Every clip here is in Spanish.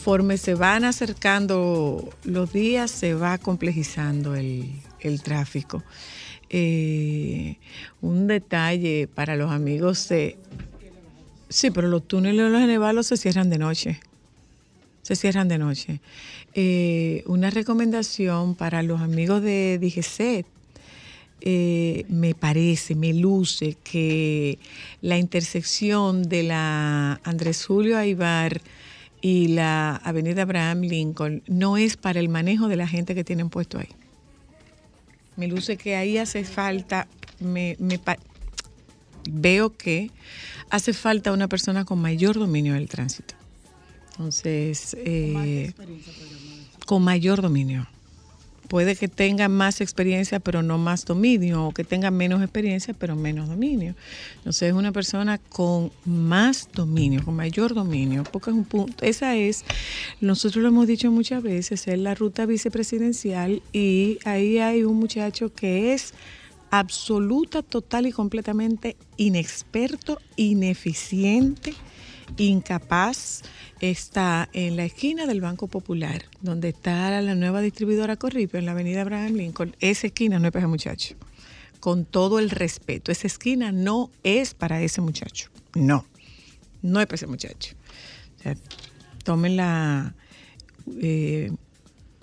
Conforme se van acercando los días, se va complejizando el, tráfico. Eh, un detalle para los amigos de... Sí, pero los túneles de los Genevalos se cierran de noche. Se cierran de noche. Eh, una recomendación para los amigos de DGC. Eh, me parece, me luce que la intersección de la Andrés Julio Aibar y la avenida Abraham Lincoln no es para el manejo de la gente que tienen puesto ahí. Me luce que ahí hace falta, me, veo que hace falta una persona con mayor dominio del tránsito. Entonces, eh, con mayor dominio puede que tenga más experiencia pero no más dominio, o que tenga menos experiencia pero menos dominio. Entonces es una persona con más dominio, con mayor dominio, porque es un punto, esa es, nosotros lo hemos dicho muchas veces, es la ruta vicepresidencial y ahí hay un muchacho que es absoluta, total y completamente inexperto, ineficiente, incapaz, está en la esquina del Banco Popular, donde está la nueva distribuidora Corripio, en la avenida Abraham Lincoln. Esa esquina no es para ese muchacho. Con todo el respeto, esa esquina no es para ese muchacho. No, no es para ese muchacho. O sea, tomen la... Eh,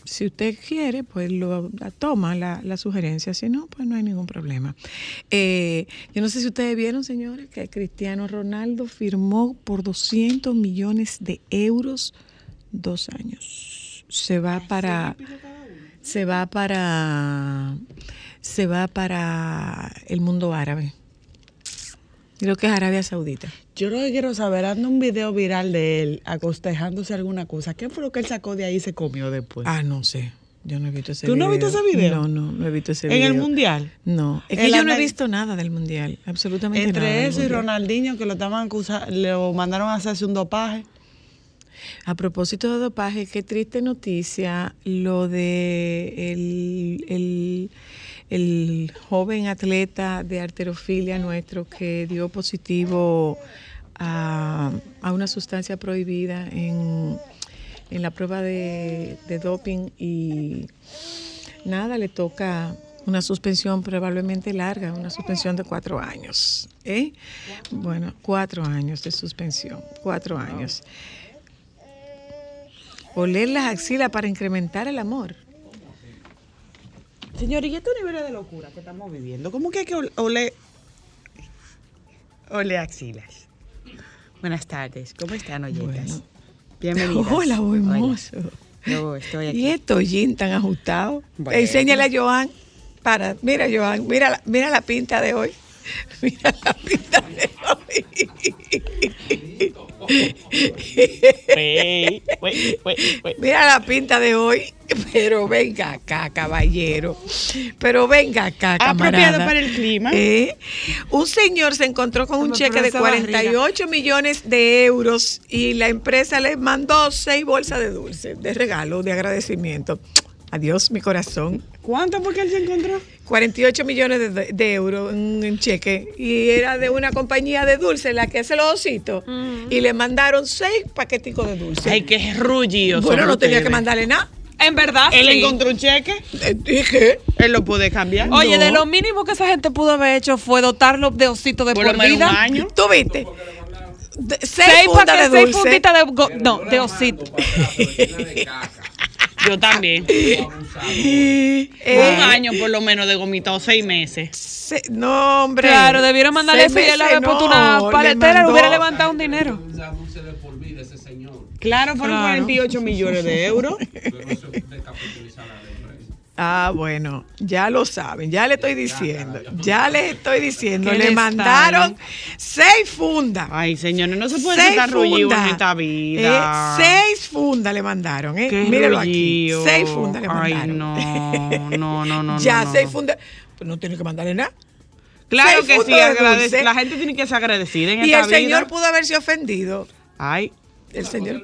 si usted quiere, pues lo toma la, sugerencia, si no, pues no hay ningún problema. Eh, yo no sé si ustedes vieron, señores, que Cristiano Ronaldo firmó por 200 millones de euros dos años. Se va para... Se va para... Se va para el mundo árabe. Creo que es Arabia Saudita. Yo lo que quiero saber, anda un video viral de él acostejándose alguna cosa. ¿Qué fue lo que él sacó de ahí y se comió después? Ah, no sé. Yo no he visto ese video. ¿Tú no has visto ese video? No, no, no he visto ese video. ¿En el Mundial? No. Es que yo no he visto nada del Mundial. Absolutamente Entre nada. Entre eso y Ronaldinho, que lo estaban lo mandaron a hacerse un dopaje. A propósito de dopaje, qué triste noticia lo de el el joven atleta de arterofilia nuestro que dio positivo a, una sustancia prohibida en, la prueba de, doping y nada, le toca una suspensión probablemente larga, una suspensión de cuatro años. ¿eh? Bueno, cuatro años de suspensión, cuatro años. Oler las axilas para incrementar el amor. Señor, ¿y estos niveles de locura que estamos viviendo? ¿Cómo que hay que oler, ole axilas? Buenas tardes, ¿cómo están, oyetas? Bienvenidas. Hola, buen mozo. Yo estoy aquí. ¿Y estos jeans tan ajustados? Enséñale a Joan. Para, mira, Joan, mira la, mira la pinta de hoy. Mira la pinta de hoy. Mira la pinta de hoy, pero venga acá, caballero. Pero venga acá, camarada. para el clima. ¿Eh? Un señor se encontró con un cheque de 48 millones de euros y la empresa le mandó seis bolsas de dulce, de regalo, de agradecimiento. Adiós, mi corazón. ¿Cuánto porque él se encontró? 48 millones de, de euros en, en cheque. Y era de una compañía de dulce, la que hace los ositos. Y le mandaron seis paqueticos de dulce. Ay, qué rullido. bueno, no tenía que mandarle nada. En verdad, Él sí. encontró un cheque, Eh, Dije, él lo puede cambiar. Oye, No. de lo mínimo que esa gente pudo haber hecho fue dotarlo de osito de por por, lo menos un vida. año. ¿tú viste? De- seis, Seis, de seis funditas de, no, de osito. Yo también. Eh, un año por lo menos de gomita o seis meses. se- no, hombre. Claro, debieron mandarle eso y él había puesto no, una le paletera hubiera levantado un dinero. Claro, fueron Claro. 48 millones de euros. Ah, bueno, ya lo saben, ya le estoy diciendo, ya les estoy diciendo, le mandaron seis fundas. Ay, señores, no se puede Seis estar rullido en esta vida. Eh, seis fundas le mandaron, ¿eh? Qué Míralo aquí. Seis fundas le Ay, mandaron. no, no, no, no. ya, no, seis fundas. Pues no tiene que mandarle nada. Claro seis que sí, agradece- la gente tiene que ser agradecida en Y esta el señor vida. pudo haberse ofendido. Ay, El señor.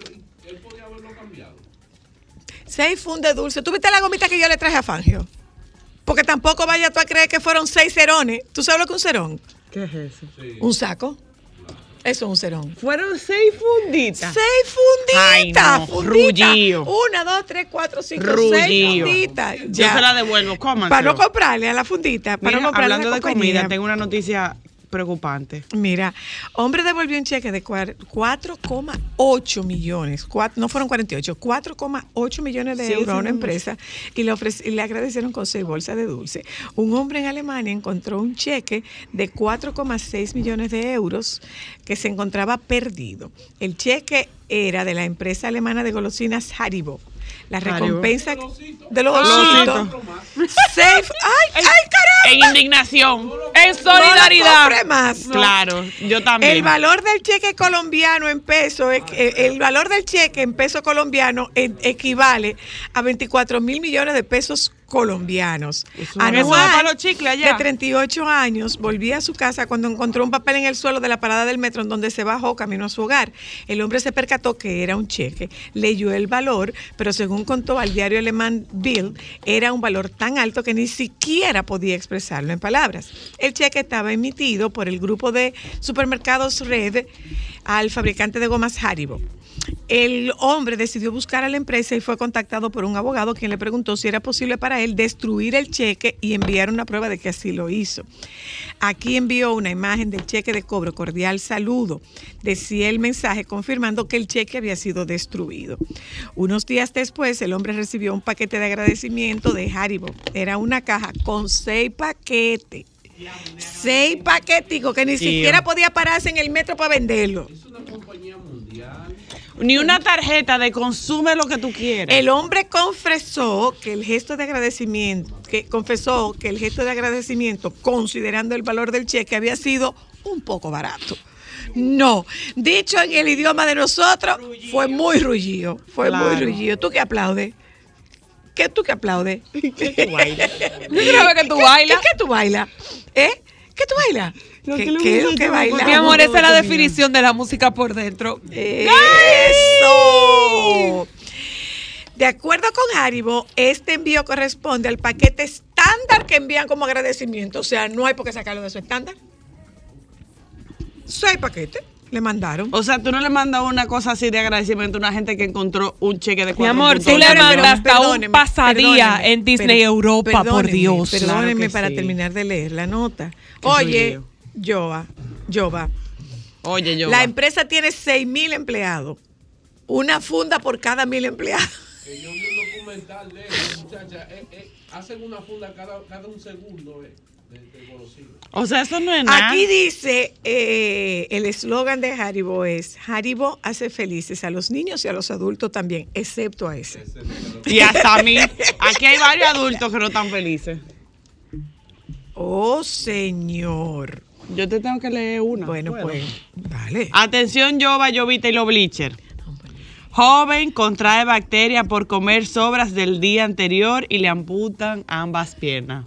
Seis fundas de dulce. ¿Tú viste la gomita que yo le traje a Fangio? Porque tampoco vaya tú a creer que fueron seis cerones. ¿Tú sabes lo que es un cerón? ¿qué es eso? Un saco. Eso es un cerón. Fueron seis funditas. Seis Ay, funditas. no, funditas. rullío. Una, dos, tres, cuatro, cinco, seis funditas. Yo se la devuelvo, cómanselo. Para no comprarle a la fundita. Para Mira, no comprarle a hablando la de comida, tengo una noticia preocupante. Mira, hombre devolvió un cheque de cuar- 4,8 millones, no fueron 48, 4,8 millones de Sí, euros a una empresa y le, ofrec- y le agradecieron con seis bolsas de dulce. Un hombre en Alemania encontró un cheque de 4,6 millones de euros que se encontraba perdido. El cheque era de la empresa alemana de golosinas Haribo. La recompensa de los Ah, ositos. Safe. ¡Ay, ay, caramba! En indignación. En No solidaridad. compre más. Claro, yo también. El valor del cheque colombiano en peso, eh, el valor del cheque en peso colombiano equivale a 24 mil millones de pesos colombianos. Allá. de 38 años, volvía a su casa cuando encontró un papel en el suelo de la parada del metro en donde se bajó camino a su hogar. El hombre se percató que era un cheque, leyó el valor, pero según contó al diario alemán Bill, era un valor tan alto que ni siquiera podía expresarlo en palabras. El cheque estaba emitido por el grupo de supermercados Red al fabricante de gomas Haribo. El hombre decidió buscar a la empresa y fue contactado por un abogado quien le preguntó si era posible para él destruir el cheque y enviar una prueba de que así lo hizo. Aquí envió una imagen del cheque de cobro, cordial saludo. Decía el mensaje confirmando que el cheque había sido destruido. Unos días después, el hombre recibió un paquete de agradecimiento de Haribo. Era una caja con seis paquetes. Seis paqueticos que ni Tío. siquiera podía pararse en el metro para venderlo. Ni una tarjeta de consume lo que tú quieras. El hombre confesó que el gesto de agradecimiento, que confesó que el gesto de agradecimiento, considerando el valor del cheque, había sido un poco barato. No, dicho en el idioma de nosotros, fue muy rullido, fue Claro. muy rullido. ¿Tú qué aplaudes? ¿Qué tú qué aplaudes? ¿Qué tú bailas? Que tú ¿Qué- bailas. ¿Qué, qué tú bailas? ¿Eh? ¿Qué tú bailas? Lo ¿Qué, que qué es lo que. Mi amor, esa es la definición de la música por dentro. ¡Eso! De acuerdo con Haribo, este envío corresponde al paquete estándar que envían como agradecimiento. O sea, no hay por qué sacarlo de su estándar. Seis paquetes le mandaron. O sea, tú no le mandas una cosa así de agradecimiento a una gente que encontró un cheque de Mi cuatro amor, tú le ocho mandas millones. hasta un pasadía en Disney per- Europa, por Dios. Perdóneme Claro para sí. terminar de leer la nota. Oye. Jova, Jova, Oye, yo. la empresa tiene seis mil empleados. Una funda por cada mil empleados. Que yo vi un documental de muchacha, eh, eh, hacen una funda cada, cada un segundo eh. O sea, eso no es nada. Aquí dice, eh, el eslogan de Haribo es, Haribo hace felices a los niños y a los adultos también, excepto a ese. Y hasta a mí. Aquí hay varios adultos que no están felices. Oh, señor. Yo te tengo que leer una. Bueno, pues, vale. Atención, Jova, Jovita y los Bleacher. Joven contrae bacteria por comer sobras del día anterior y le amputan ambas piernas.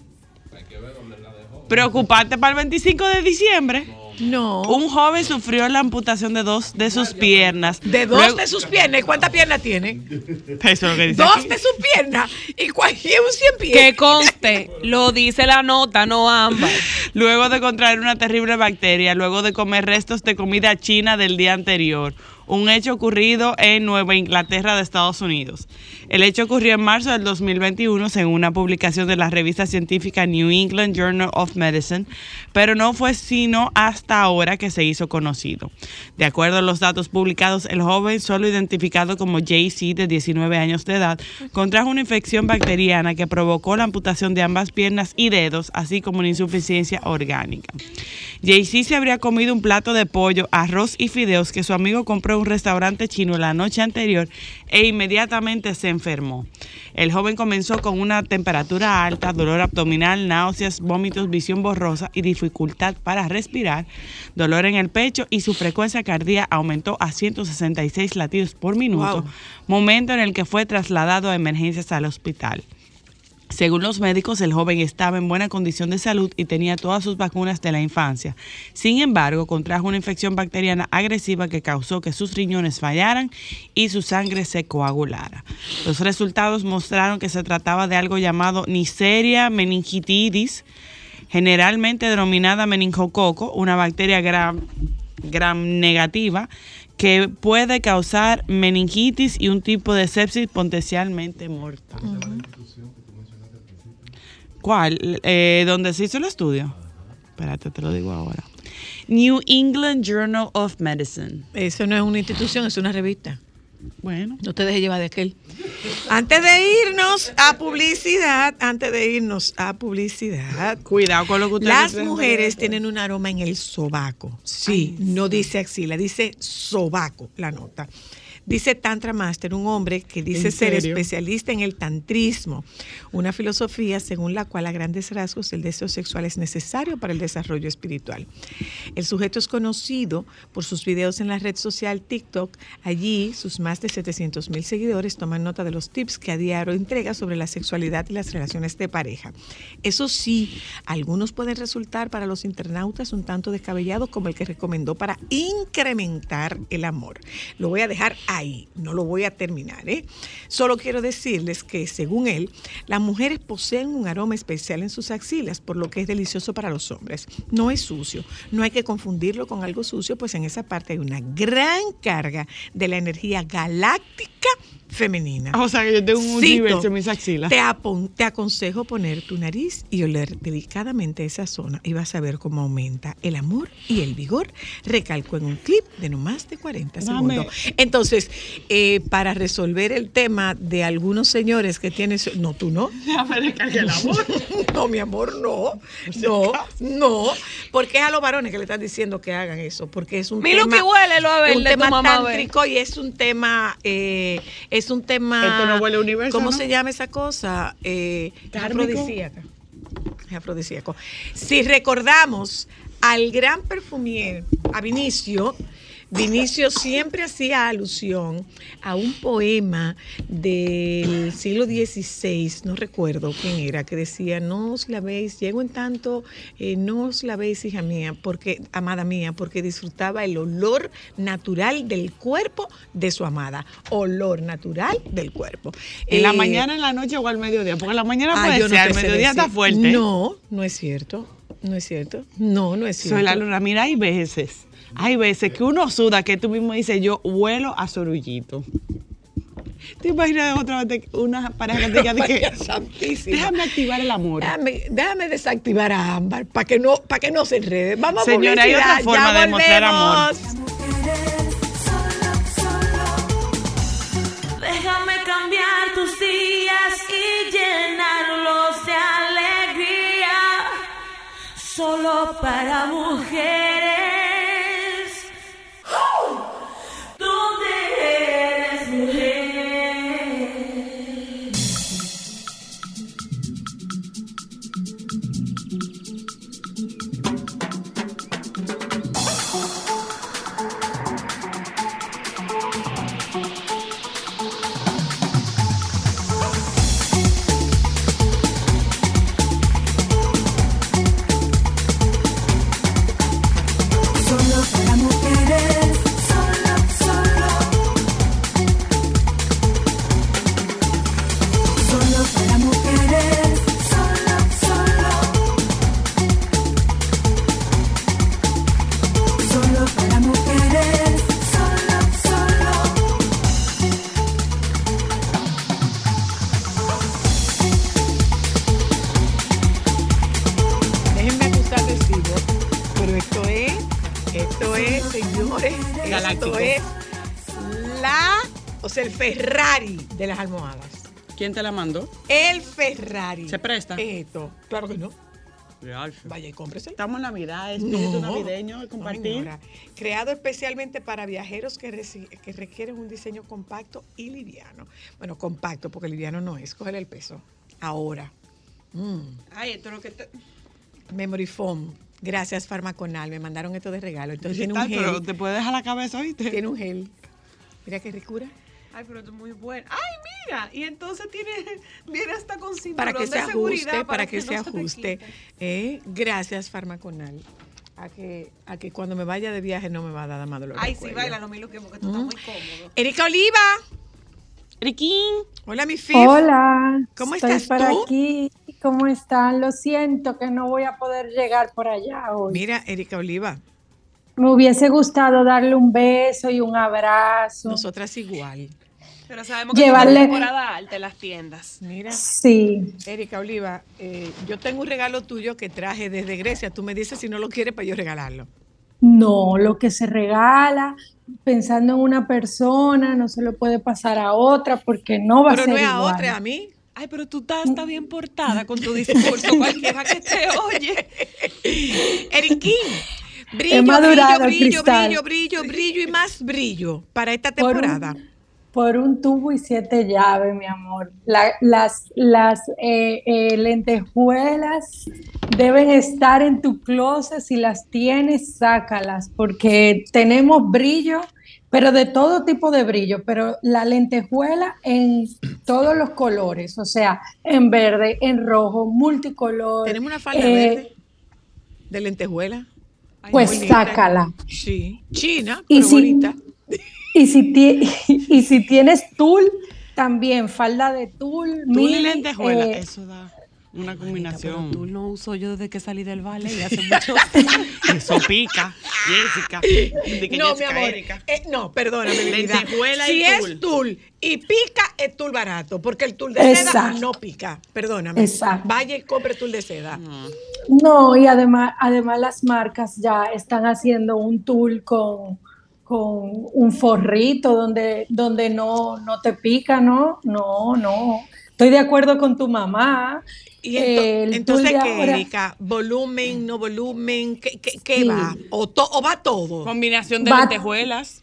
Preocuparte para el 25 de diciembre. No. Un joven sufrió la amputación de dos de sus piernas. De dos Luego- de sus piernas. ¿Y cuántas piernas tiene? Eso es lo que dice Dos aquí. de sus piernas. ¿Y cuál y un cien pies? Que conste, lo dice la nota, no ambas. Luego de contraer una terrible bacteria, luego de comer restos de comida china del día anterior. Un hecho ocurrido en Nueva Inglaterra de Estados Unidos. El hecho ocurrió en marzo del 2021 según una publicación de la revista científica New England Journal of Medicine, pero no fue sino hasta ahora que se hizo conocido. De acuerdo a los datos publicados, el joven solo identificado como JC de 19 años de edad contrajo una infección bacteriana que provocó la amputación de ambas piernas y dedos, así como una insuficiencia orgánica. JC se habría comido un plato de pollo, arroz y fideos que su amigo compró en un restaurante chino la noche anterior e inmediatamente se enfermó. El joven comenzó con una temperatura alta, dolor abdominal, náuseas, vómitos, visión borrosa y dificultad para respirar, dolor en el pecho y su frecuencia cardíaca aumentó a 166 latidos por minuto, Wow. momento en el que fue trasladado a emergencias al hospital. Según los médicos, el joven estaba en buena condición de salud y tenía todas sus vacunas de la infancia. Sin embargo, contrajo una infección bacteriana agresiva que causó que sus riñones fallaran y su sangre se coagulara. Los resultados mostraron que se trataba de algo llamado Neisseria meningitidis, generalmente denominada meningococo, una bacteria gram negativa que puede causar meningitis y un tipo de sepsis potencialmente mortal. ¿Cuál? Eh, ¿Dónde se hizo el estudio? Espérate, te lo digo ahora. New England Journal of Medicine. Eso no es una institución, es una revista. Bueno, No te dejes llevar de aquel. Antes de irnos a publicidad, antes de irnos a publicidad, cuidado con lo que ustedes las creen. mujeres tienen un aroma en el sobaco. Sí, no dice axila, dice sobaco la nota. Dice Tantra Master, un hombre que dice ¿En ser especialista en el tantrismo, una filosofía según la cual a grandes rasgos el deseo sexual es necesario para el desarrollo espiritual. El sujeto es conocido por sus videos en la red social TikTok. Allí sus más de 700 mil seguidores toman nota de los tips que a diario entrega sobre la sexualidad y las relaciones de pareja. Eso sí, algunos pueden resultar para los internautas un tanto descabellados como el que recomendó para incrementar el amor. Lo voy a dejar ahí, no lo voy a terminar. ¿eh? Solo quiero decirles que, según él, las mujeres poseen un aroma especial en sus axilas, por lo que es delicioso para los hombres. No es sucio, no hay que confundirlo con algo sucio, pues en esa parte hay una gran carga de la energía galáctica femenina. O sea que yo tengo un Cito, universo en mis axilas. Te, apon- te aconsejo poner tu nariz y oler delicadamente esa zona y vas a ver cómo aumenta el amor y el vigor. Recalco en un clip de no más de 40 Dame. segundos. Entonces, eh, para resolver el tema de algunos señores que tienen... su- No, tú no. El amor. No, mi amor, no. No, no. Porque es a los varones que le están diciendo que hagan eso. Porque es un Mira lo tema... que huele, lo a ver, un tema mamá, a ver. tántrico y es un tema... eh, es un tema... Esto no huele a universo, ¿Cómo ¿no? se llama esa cosa? Eh, afrodisíaca. Es afrodisíaco. Si recordamos al gran perfumier, a Vinicio, Vinicio siempre hacía alusión a un poema del siglo XVI, no recuerdo quién era, que decía, no os lavéis, llego en tanto, eh, no os lavéis, hija mía, porque, amada mía, porque disfrutaba el olor natural del cuerpo de su amada. Olor natural del cuerpo. ¿En la Eh, mañana, en la noche o al mediodía? Porque en la mañana Ah, puede no ser, al sé mediodía está fuerte. No, no es cierto. No es cierto. No, no es cierto. Soy la luna. Mira, hay veces, hay veces que uno suda que tú mismo dices, yo huelo a sorullito. ¿Te imaginas otra vez de- una pareja que te que Santísima. déjame activar el amor? Déjame, déjame desactivar a Ámbar para que no para que no se enrede. Vamos Señora, a hay otra forma ya de demostrar amor. Déjame cambiar tus días y llenarlos de alegría. Solo para mujeres. Ferrari de las almohadas. ¿Quién te la mandó? El Ferrari. ¿Se presta? Esto, claro que no. Vaya y cómprese. Estamos en Navidad, espíritu navideño, de compartir. Creado especialmente para viajeros que, requieren un diseño compacto y liviano. Bueno, compacto, porque liviano no es. Cógele el peso. Ahora. Mm. Ay, esto es lo que te... Memory Foam. Gracias, Farmaconal. Me mandaron esto de regalo. Entonces tiene un Tal, pero gel. te puede dejar la cabeza, ¿oíste? Tiene un gel. Mira qué ricura. Ay, pero es muy bueno. Ay, mira. Y entonces tiene, viene hasta con cinturón Para que de se seguridad ajuste, para que, se te ajuste. Eh, gracias, Farmaconal. A que, a que cuando me vaya de viaje no me va a dar más dolor. Ay, sí, baila lo mismo que porque tú estás muy cómodo. Erika Oliva. Riquín. Hola, mi Fif. Hola, ¿Cómo estoy estás tú? aquí. ¿Cómo están? Lo siento que no voy a poder llegar por allá hoy. Mira, Erika Oliva, Me hubiese gustado darle un beso y un abrazo. nosotras igual. Pero sabemos que Llevarle- es una temporada alta en las tiendas. Mira, Sí, Erika Oliva, eh, yo tengo un regalo tuyo que traje desde Grecia. Tú me dices si no lo quieres para yo regalarlo. no, lo que se regala pensando en una persona no se lo puede pasar a otra porque no va a Pero ser no es a igual. otra, a mí. Ay, pero tú estás, estás bien portada con tu discurso. Cualquiera que te oye. Eriquín, brillo, brillo, brillo, brillo, brillo, brillo y más brillo para esta Por un- temporada. Por un tubo y siete llaves, mi amor. La- las las eh, eh, lentejuelas deben estar en tu closet. Si las tienes, sácalas, porque tenemos brillo, pero de todo tipo de brillo. Pero la lentejuela en todos los colores, o sea, en verde, en rojo, multicolor. Tenemos una falda eh, verde de lentejuela. Pues sácala. Sí, china, Y pero si- bonita. Y si, ti- y si tienes tul, también falda de tul. Tú y mini, lentejuela, eh, eso da una combinación. Tú no uso yo desde que salí del ballet y hace mucho Eso pica, Jessica. No, Jessica, mi amor. Erika. eh, no, perdóname. Lentejuela y Si es tul. tul y pica, es tul barato, porque el tul de seda no pica. Perdóname. Exacto. Vaya y compre tul de seda. No, y además, además las marcas ya están haciendo un tul con, con un forrito donde, donde no, no te pica, ¿no? No, no. Estoy de acuerdo con tu mamá. Y ento- El tul entonces, ¿qué, ahora- Erika? ¿Volumen, no volumen? ¿Qué, qué- qué Sí. va? ¿O, to- o va todo? Combinación de Va- lentejuelas.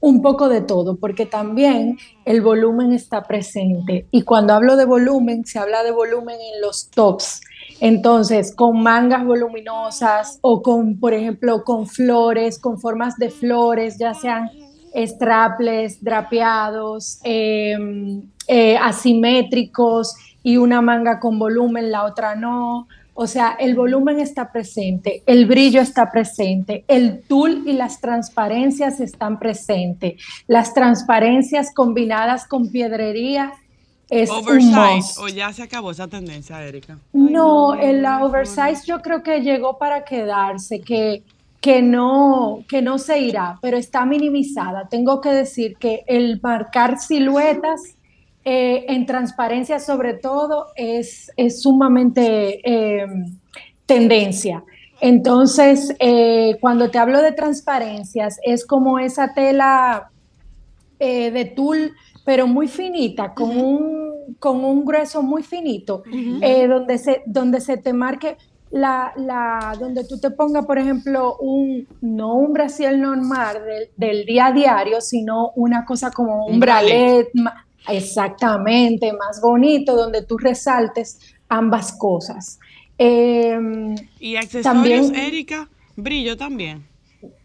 Un poco de todo, porque también el volumen está presente. Y cuando hablo de volumen, se habla de volumen en los tops. Entonces, con mangas voluminosas o con, por ejemplo, con flores, con formas de flores, ya sean strapless, drapeados, eh, eh, asimétricos y una manga con volumen, la otra no. O sea, el volumen está presente, el brillo está presente, el tul y las transparencias están presentes. Las transparencias combinadas con piedrería es un Oversize. must. O ya se acabó esa tendencia, Erika. No, el la oversize yo creo que llegó para quedarse, que, que, no, que no se irá, pero está minimizada. Tengo que decir que el marcar siluetas eh, en transparencia sobre todo es, es sumamente eh, tendencia. Entonces, eh, cuando te hablo de transparencias, es como esa tela eh, de tul, pero muy finita, con, un, con un grueso muy finito, eh, donde, se, donde se te marque la, la, donde tú te pongas, por ejemplo, un, no un brasier normal del, del día a diario, sino una cosa como un, Un bralet, ma- exactamente, más bonito, donde tú resaltes ambas cosas. Em, Y accesorios, También- Erika, brillo también.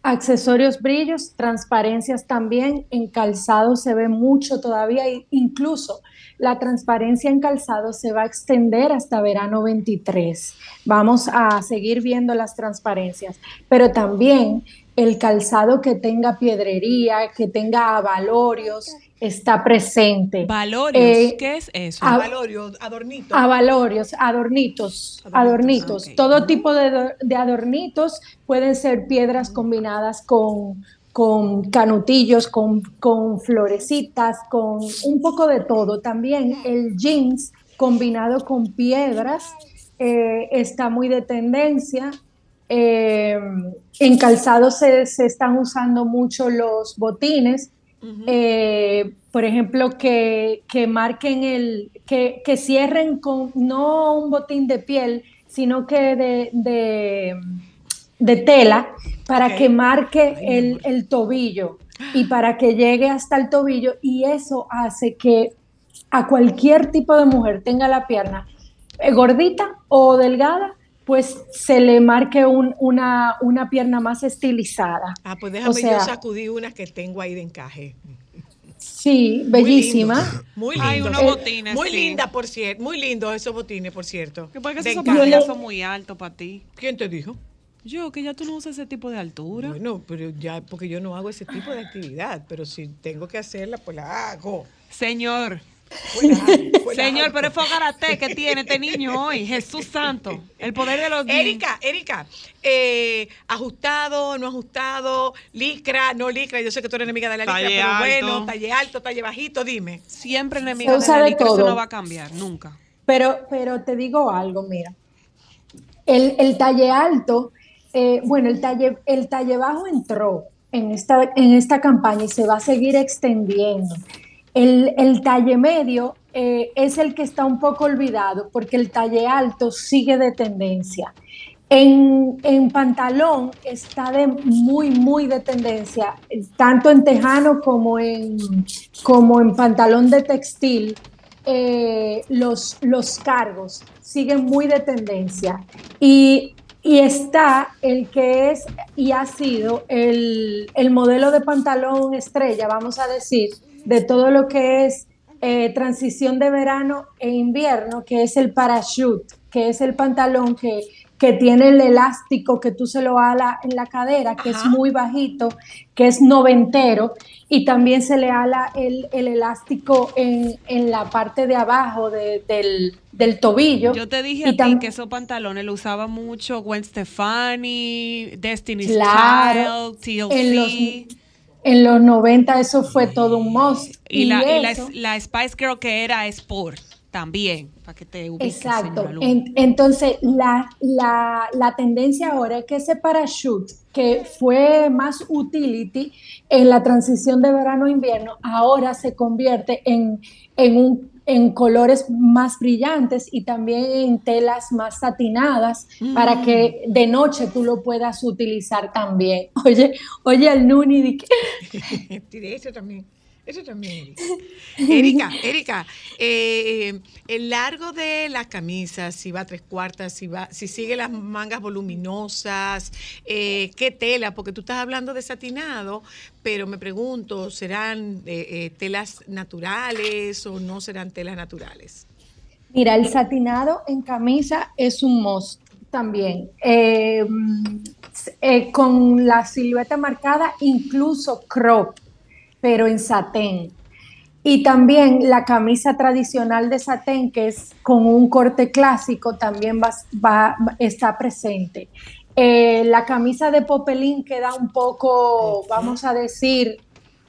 Accesorios, brillos, transparencias también. En calzado se ve mucho todavía, incluso la transparencia en calzado se va a extender hasta verano 23. Vamos a seguir viendo las transparencias, pero también el calzado que tenga piedrería, que tenga avalorios, está presente. Valorios, Eh, ¿qué es eso? ah, Valorio, adornito. Avalorios, adornitos, adornitos. ok. Todo tipo de, de adornitos pueden ser piedras combinadas con, con canutillos, con, con florecitas, con un poco de todo. También el jeans combinado con piedras eh, está muy de tendencia. Eh, en calzado se, se están usando mucho los botines, eh, por ejemplo, que, que marquen el, que, que cierren con no un botín de piel, sino que de, de, de tela, para que marque Ay, el, el tobillo y para que llegue hasta el tobillo y eso hace que a cualquier tipo de mujer tenga la pierna eh, gordita o delgada, pues se le marque un- una, una pierna más estilizada. Ah, pues déjame sea- yo sacudir unas que tengo ahí de encaje. Sí, Muy bellísima. lindo, Muy Hay unos Eh, botines, Muy sí. linda, por cierto. Muy lindos esos botines, por cierto. Que porque De esos zapatos son muy altos para ti. ¿Quién te dijo? Yo, que ya tú no usas ese tipo de altura. Bueno, pero ya, porque yo no hago ese tipo de actividad, pero si tengo que hacerla, pues la hago. Señor, Señor, pero es fogarate que tiene este niño hoy. Jesús Santo. El poder de los Erika, Erika, eh, ajustado, no ajustado, licra, no licra. Yo sé que tú eres enemiga de la licra, Talle pero bueno, talle alto, talle bajito, dime. Siempre enemiga Se de la de licra, eso todo. no va a cambiar, nunca. Pero, pero te digo algo, mira. El, el talle alto, eh, bueno, el talle, el talle bajo entró en esta, en esta campaña y se va a seguir extendiendo. El, talle medio eh, es el que está un poco olvidado porque el talle alto sigue de tendencia. En, en pantalón está de muy, muy de tendencia, tanto en tejano como en, como en pantalón de textil. eh, los, los cargos siguen muy de tendencia. Y, y está el que es y ha sido el, el modelo de pantalón estrella, vamos a decir, de todo lo que es eh, transición de verano e invierno, que es el parachute, que es el pantalón que, que tiene el elástico que tú se lo ala en la cadera, que es muy bajito, que es noventero, y también se le ala el, el elástico en, en la parte de abajo de- del, del tobillo. Yo te dije Y a ti que esos pantalones lo usaba mucho Gwen Stefani, Destiny's Claro, Child, en los, TLC. En los 90 eso fue todo un must. Y, la, y la, la Spice Girl que era Sport también, para que te ubiques. Exacto. En- entonces, la, la- la tendencia ahora es que ese parachute, que fue más utility en la transición de verano-invierno, ahora se convierte en, en, un, en colores más brillantes y también en telas más satinadas para que de noche tú lo puedas utilizar también. Oye, oye, el Nuni, Tiré eso también. Eso también. Erika, Erika, eh, el largo de las camisas, si va a tres cuartas, si va, si sigue las mangas voluminosas, eh, qué tela, porque tú estás hablando de satinado, pero me pregunto, ¿serán eh, eh, telas naturales o no serán telas naturales? Mira, el satinado en camisa es un must también. Eh, eh, con la silueta marcada, incluso crop, pero en satén. Y también la camisa tradicional de satén, que es con un corte clásico, también va, va- está presente. Eh, la camisa de popelín queda un poco, vamos a decir,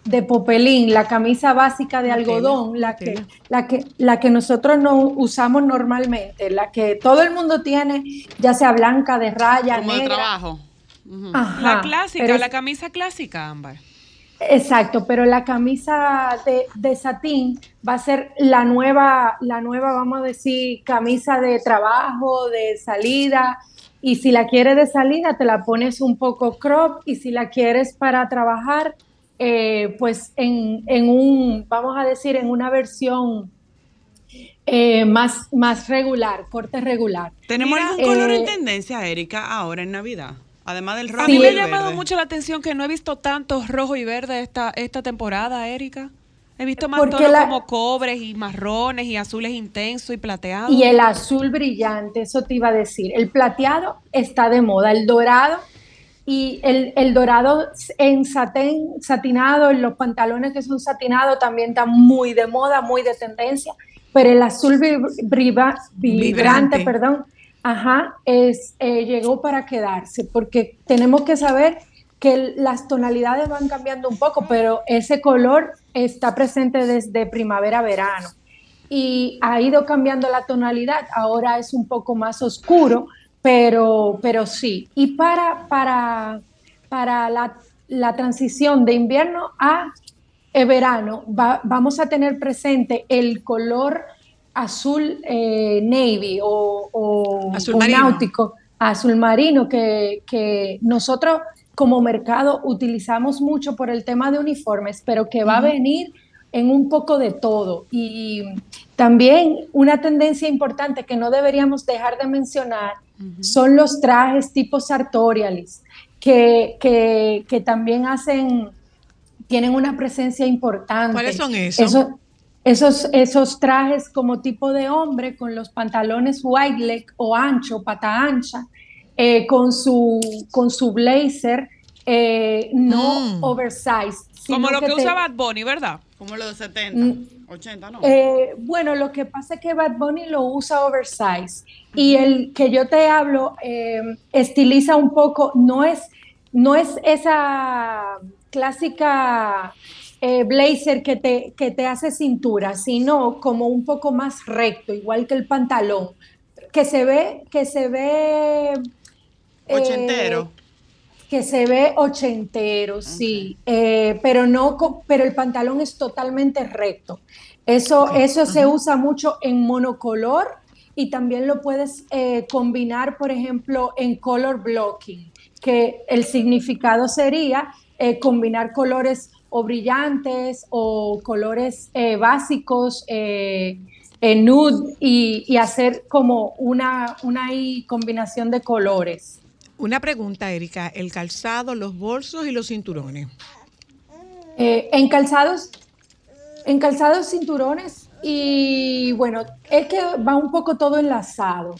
de popelín, la camisa básica de algodón, la que, tela. la, que, la que nosotros no usamos normalmente, la que todo el mundo tiene, ya sea blanca, de raya, Como de trabajo. Ajá, La clásica, pero la camisa clásica, Ámbar. Exacto, pero la camisa de, de satín va a ser la nueva, la nueva, vamos a decir, camisa de trabajo, de salida. Y si la quieres de salida, te la pones un poco crop. Y si la quieres para trabajar, eh, pues en, en un, vamos a decir, en una versión eh, más, más regular, corte regular. ¿Tenemos Mira, algún color en eh, tendencia, Erika, ahora en Navidad? Además del rojo A Sí. mí y me ha llamado verde. mucho la atención que no he visto tantos rojo y verde esta, esta temporada, Erika. He visto más tonos la- como cobres y marrones y azules intensos y plateados. Y el azul brillante, eso te iba a decir. El plateado está de moda, el dorado y el, el dorado en satén, satinado, en los pantalones que son satinados también está muy de moda, muy de tendencia. Pero el azul vib- briva- vibrante, Vibrante. perdón, ajá, es, eh, llegó para quedarse, porque tenemos que saber que las tonalidades van cambiando un poco, pero ese color está presente desde primavera a verano y ha ido cambiando la tonalidad. Ahora es un poco más oscuro, pero, pero sí. Y para, para, para la, la transición de invierno a eh, verano, va- vamos a tener presente el color azul eh, navy o, o- Azul o náutico, azul marino, que, que nosotros como mercado utilizamos mucho por el tema de uniformes, pero que va a venir en un poco de todo. Y también una tendencia importante que no deberíamos dejar de mencionar son los trajes tipo sartorialis, que, que, que también hacen, tienen una presencia importante. ¿Cuáles son esos? Eso- esos, esos trajes como tipo de hombre con los pantalones wide leg o ancho, pata ancha, eh, con, su, con su blazer eh, no Mm. oversized. Como lo que te- usa Bad Bunny, ¿verdad? Como los de 70, Mm. 80, ¿no? eh, bueno, lo que pasa es que Bad Bunny lo usa oversize y el que yo te hablo eh, estiliza un poco, no es, no es esa clásica eh, blazer que te, que te hace cintura, sino como un poco más recto, igual que el pantalón, que se ve, que se ve eh, Ochentero. que se ve ochentero, sí, eh, pero no, pero el pantalón es totalmente recto. Eso, eso se usa mucho en monocolor y también lo puedes eh, combinar, por ejemplo, en color blocking, que el significado sería eh, combinar colores o brillantes o colores eh, básicos, eh, nude y, y hacer como una, una combinación de colores. Una pregunta, Erika. El calzado, los bolsos y los cinturones. Eh, en calzados, en calzados cinturones y bueno, es que va un poco todo enlazado.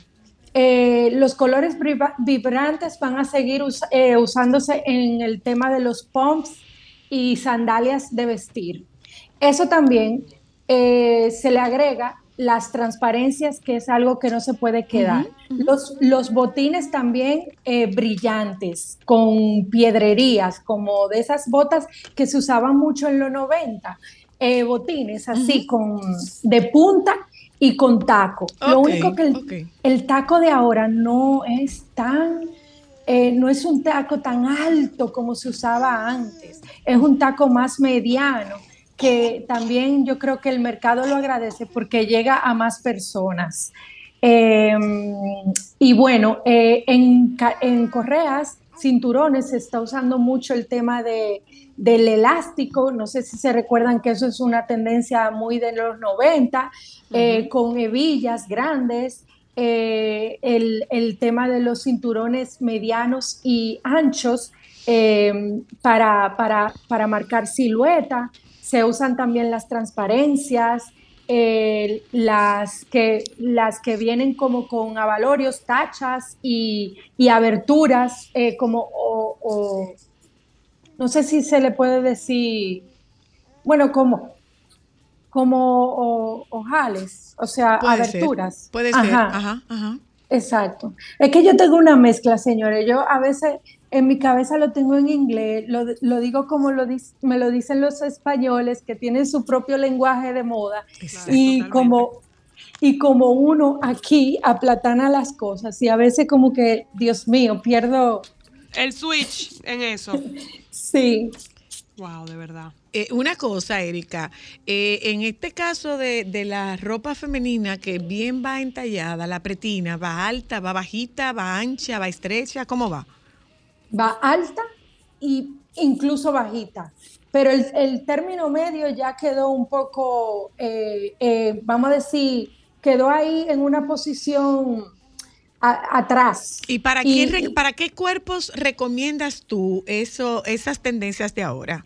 Eh, los colores vibra- vibrantes van a seguir us- eh, usándose en el tema de los pumps y sandalias de vestir. Eso también eh, se le agrega las transparencias, que es algo que no se puede quedar. Los, los botines también eh, brillantes, con piedrerías, como de esas botas que se usaban mucho en los 90. eh, botines así, con, de punta y con taco. Lo Ok, único que el, el taco de ahora no es tan, eh, no es un taco tan alto como se usaba antes, es un taco más mediano, que también yo creo que el mercado lo agradece porque llega a más personas. Eh, y bueno, eh, en, en correas, cinturones, se está usando mucho el tema de, del elástico. No sé si se recuerdan que eso es una tendencia muy de los 90, eh, con hebillas grandes. Eh, el, el tema de los cinturones medianos y anchos eh, para, para, para marcar silueta. Se usan también las transparencias, eh, las, que, las que vienen como con avalorios, tachas y, y aberturas, como, no sé si se le puede decir, bueno, como, como o- ojales, o sea, Puede ser, aberturas. Puede ser. Ajá. Ajá, ajá. Exacto. Es que yo tengo una mezcla, señores. Yo a veces en mi cabeza lo tengo en inglés, lo, lo digo como lo me lo dicen los españoles, que tienen su propio lenguaje de moda. Exacto, y totalmente. como y como uno aquí aplatana las cosas y a veces como que, Dios mío, pierdo, El switch en eso. sí, Wow, de verdad. Eh, una cosa, Erika, eh, en este caso de, de la ropa femenina que bien va entallada, la pretina, va alta, va bajita, va ancha, va estrecha, ¿cómo va? va alta y incluso bajita. Pero el, el término medio ya quedó un poco, eh, vamos a decir, quedó ahí en una posición a- atrás. ¿Y para, Y- qué, para qué cuerpos recomiendas tú eso, esas tendencias de ahora?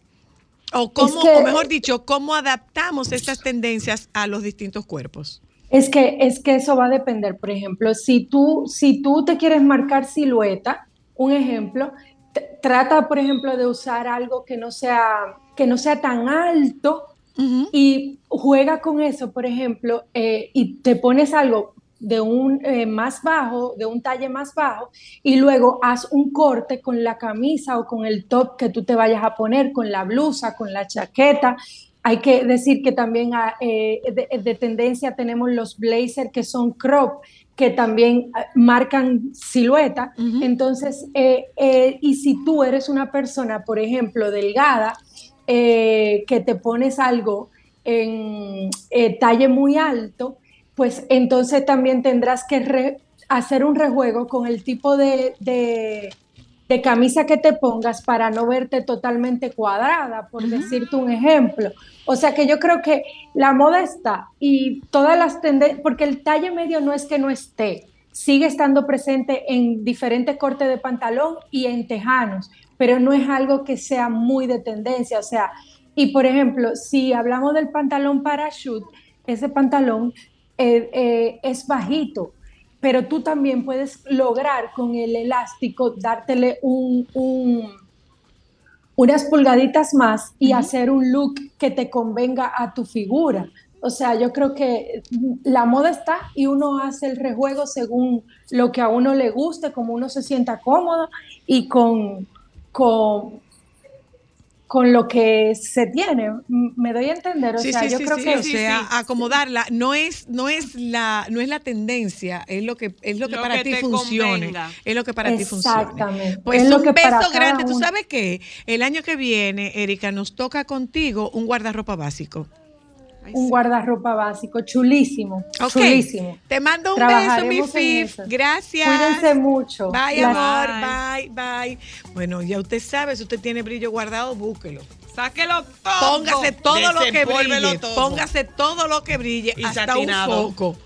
O, cómo, que- o mejor dicho, ¿cómo adaptamos estas tendencias a los distintos cuerpos? Es que, es que eso va a depender, por ejemplo, si tú, si tú te quieres marcar silueta, un ejemplo, trata, por ejemplo, de usar algo que no sea, que no sea tan alto y juega con eso, por ejemplo, eh, y te pones algo de un eh, más bajo, de un talle más bajo, y luego haz un corte con la camisa o con el top que tú te vayas a poner, con la blusa, con la chaqueta. Hay que decir que también ah, eh, de, de tendencia tenemos los blazers que son crop, que también eh, marcan silueta. Entonces, eh, y si tú eres una persona, por ejemplo, delgada, que te pones algo en talle muy alto, pues entonces también tendrás que re- hacer un rejuego con el tipo de, de- de camisa que te pongas para no verte totalmente cuadrada, por decirte un ejemplo. O sea que yo creo que la moda está y todas las tendencias, porque el talle medio no es que no esté, sigue estando presente en diferentes cortes de pantalón y en tejanos, pero no es algo que sea muy de tendencia. O sea, y por ejemplo, si hablamos del pantalón parachute, ese pantalón eh, eh, es bajito, pero tú también puedes lograr con el elástico dártele un, un- unas pulgaditas más y hacer un look que te convenga a tu figura. O sea, yo creo que la moda está y uno hace el rejuego según lo que a uno le guste, como uno se sienta cómodo y con, con, con lo que se tiene. Me doy a entender. O Sí, sea, sí, yo sí, creo sí, que o sea, acomodarla no es no es la no es la tendencia, es lo que es lo que Lo para que ti convenga. es lo que para ti funcione. Exactamente. Pues Es lo un que para beso grande, tú sabes qué? El año que viene, Erika, nos toca contigo un guardarropa básico. Un guardarropa básico chulísimo, Ok. chulísimo. Te mando un beso, mi Fif. Gracias. Cuídense mucho. Bye, amor. Bye, bye. Bueno, ya usted sabe, si usted tiene brillo guardado, búsquelo. Sáquelo todo. Póngase todo lo que brille. todo. Póngase todo lo que brille. Y hasta satinado. un foco.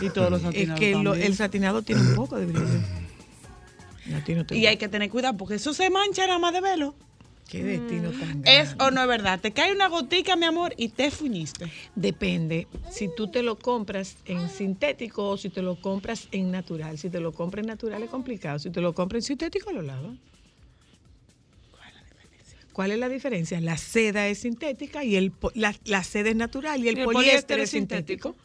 Y todos los Es satinados que lo- también. el satinado tiene un poco de brillo. No Y hay que tener cuidado porque eso se mancha nada más de velo. Qué destino tan ¿Es grande. o no es verdad? Te cae una gotica, mi amor, y te fuñiste. Depende si tú te lo compras en sintético o si te lo compras en natural. Si te lo compras en natural es complicado. Si te lo compras en sintético, lo lavas. ¿Cuál es la diferencia? La seda es sintética y el la, la seda es natural y el, Y el poliéster, poliéster es es sintético.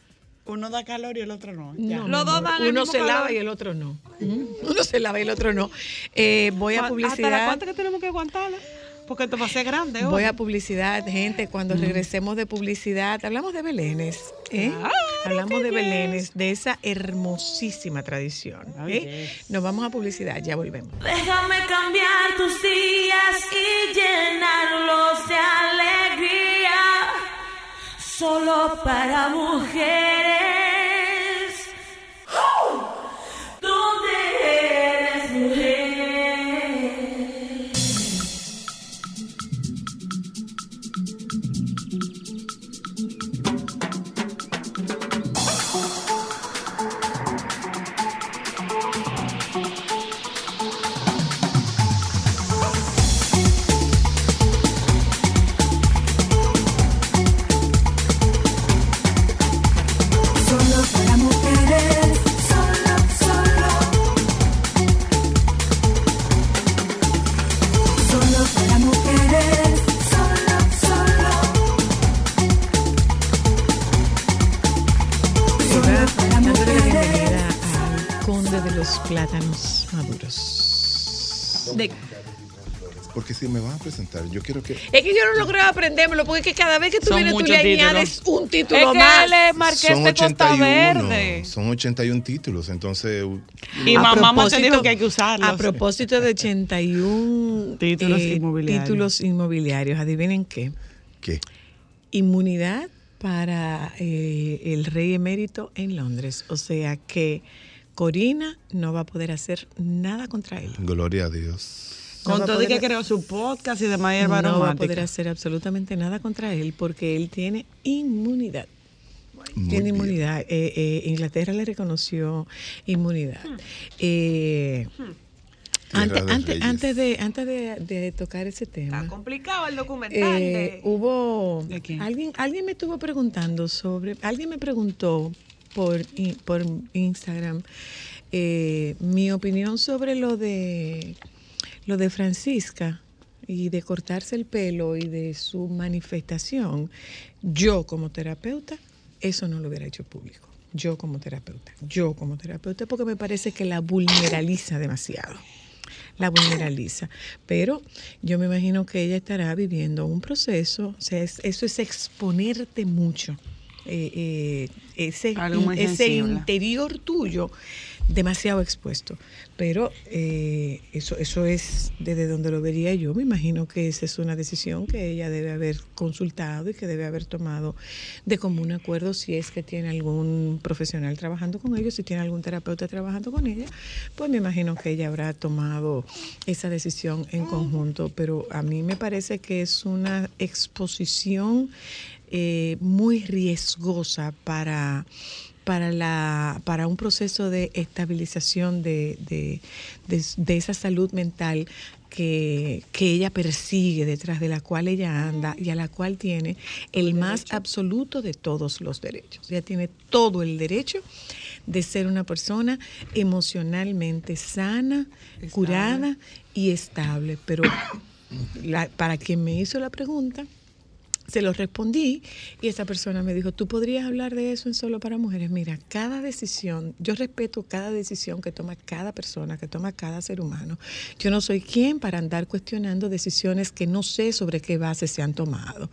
Uno da calor y el otro no. Ya. No, Los dos amor. dan el Uno se lava y el otro no. Uno se lava y el otro no. Eh, voy a ¿Hasta la publicidad. cuánta que tenemos que aguantarla? Porque esto va a ser grande hoy. Voy a publicidad, gente. Cuando regresemos de publicidad, hablamos de Belénes. ¿eh? hablamos de Belénes, de esa hermosísima tradición. ¿eh? Nos vamos a publicidad, ya volvemos. Déjame cambiar tus días y llenarlos de alegría. Solo para mujeres. Los plátanos maduros. De- Porque si me van a presentar, yo quiero que. Es que yo no logro aprendérmelo porque es que cada vez que tú Son vienes tú le añades un título Es que más. él es marqués de Costa Verde. Son 81 títulos, entonces. Y A mamá propósito- dijo que hay que usarlos. A propósito de 81 Títulos eh, inmobiliarios. títulos inmobiliarios, adivinen qué. ¿Qué? Inmunidad para eh, el rey emérito en Londres. O sea que Corina no va a poder hacer nada contra él. Gloria a Dios. No Con todo y poder- que creó su podcast y demás No va a poder hacer absolutamente nada contra él porque él tiene inmunidad. Muy tiene bien. inmunidad. Eh, eh, Inglaterra le reconoció inmunidad. Eh, antes, Tierra de antes, reyes. antes de antes de, de tocar ese tema, Está complicado el documental. eh, de- hubo ¿De quién? alguien alguien me estuvo preguntando sobre alguien me preguntó por por Instagram eh, mi opinión sobre lo de lo de Francisca y de cortarse el pelo y de su manifestación yo como terapeuta eso no lo hubiera hecho público yo como terapeuta yo como terapeuta porque me parece que la vulneraliza demasiado la vulneraliza. Pero yo me imagino que ella estará viviendo un proceso, o sea, es- eso es exponerte mucho eh, eh, ese, ese interior tuyo demasiado expuesto. Pero eh, eso, eso es desde donde lo vería yo. Me imagino que esa es una decisión que ella debe haber consultado y que debe haber tomado de común acuerdo si es que tiene algún profesional trabajando con ellos, si tiene algún terapeuta trabajando con ella, pues me imagino que ella habrá tomado esa decisión en conjunto. Pero a mí me parece que es una exposición eh, muy riesgosa para para, la, para un proceso de estabilización de, de, de- de esa salud mental que, que ella persigue, detrás de la cual ella anda y a la cual tiene el más absoluto de todos los derechos. Ella tiene todo el derecho de ser una persona emocionalmente sana, curada y estable. Pero la- para quien me hizo la pregunta, se lo respondí y esa persona me dijo, ¿tú podrías hablar de eso en solo para mujeres? Mira, cada decisión, yo respeto cada decisión que toma cada persona, que toma cada ser humano. Yo no soy quien para andar cuestionando decisiones que no sé sobre qué base se han tomado.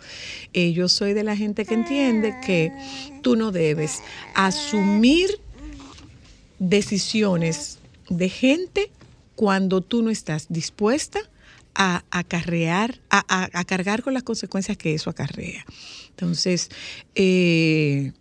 Eh, yo soy de la gente que entiende que tú no debes asumir decisiones de gente cuando tú no estás dispuesta a a, a- a cargar con las consecuencias que eso acarrea. Entonces, eh,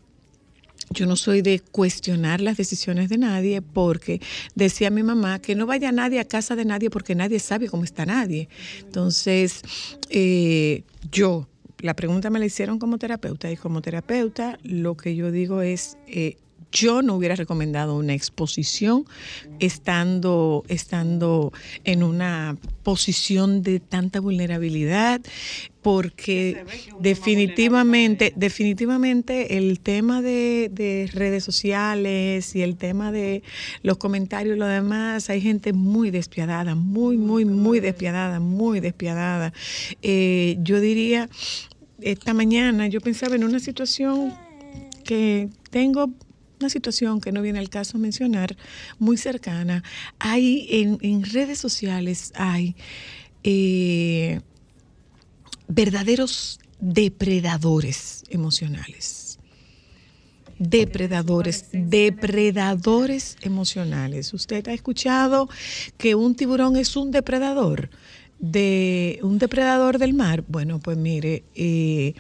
yo no soy de cuestionar las decisiones de nadie porque decía mi mamá que no vaya nadie a casa de nadie porque nadie sabe cómo está nadie. Entonces, eh, yo, la pregunta me la hicieron como terapeuta y como terapeuta lo que yo digo es, eh, yo no hubiera recomendado una exposición estando, estando en una posición de tanta vulnerabilidad, porque definitivamente, definitivamente el tema de, de redes sociales y el tema de los comentarios y lo demás, hay gente muy despiadada, muy, muy, muy despiadada, muy despiadada. Eh, yo diría, esta mañana yo pensaba en una situación que tengo una situación que no viene al caso mencionar, muy cercana. Hay en, redes sociales, hay eh, verdaderos depredadores emocionales. Depredadores, depredadores emocionales. ¿Usted ha escuchado que un tiburón es un depredador? De un depredador del mar. Bueno, pues mire, eh,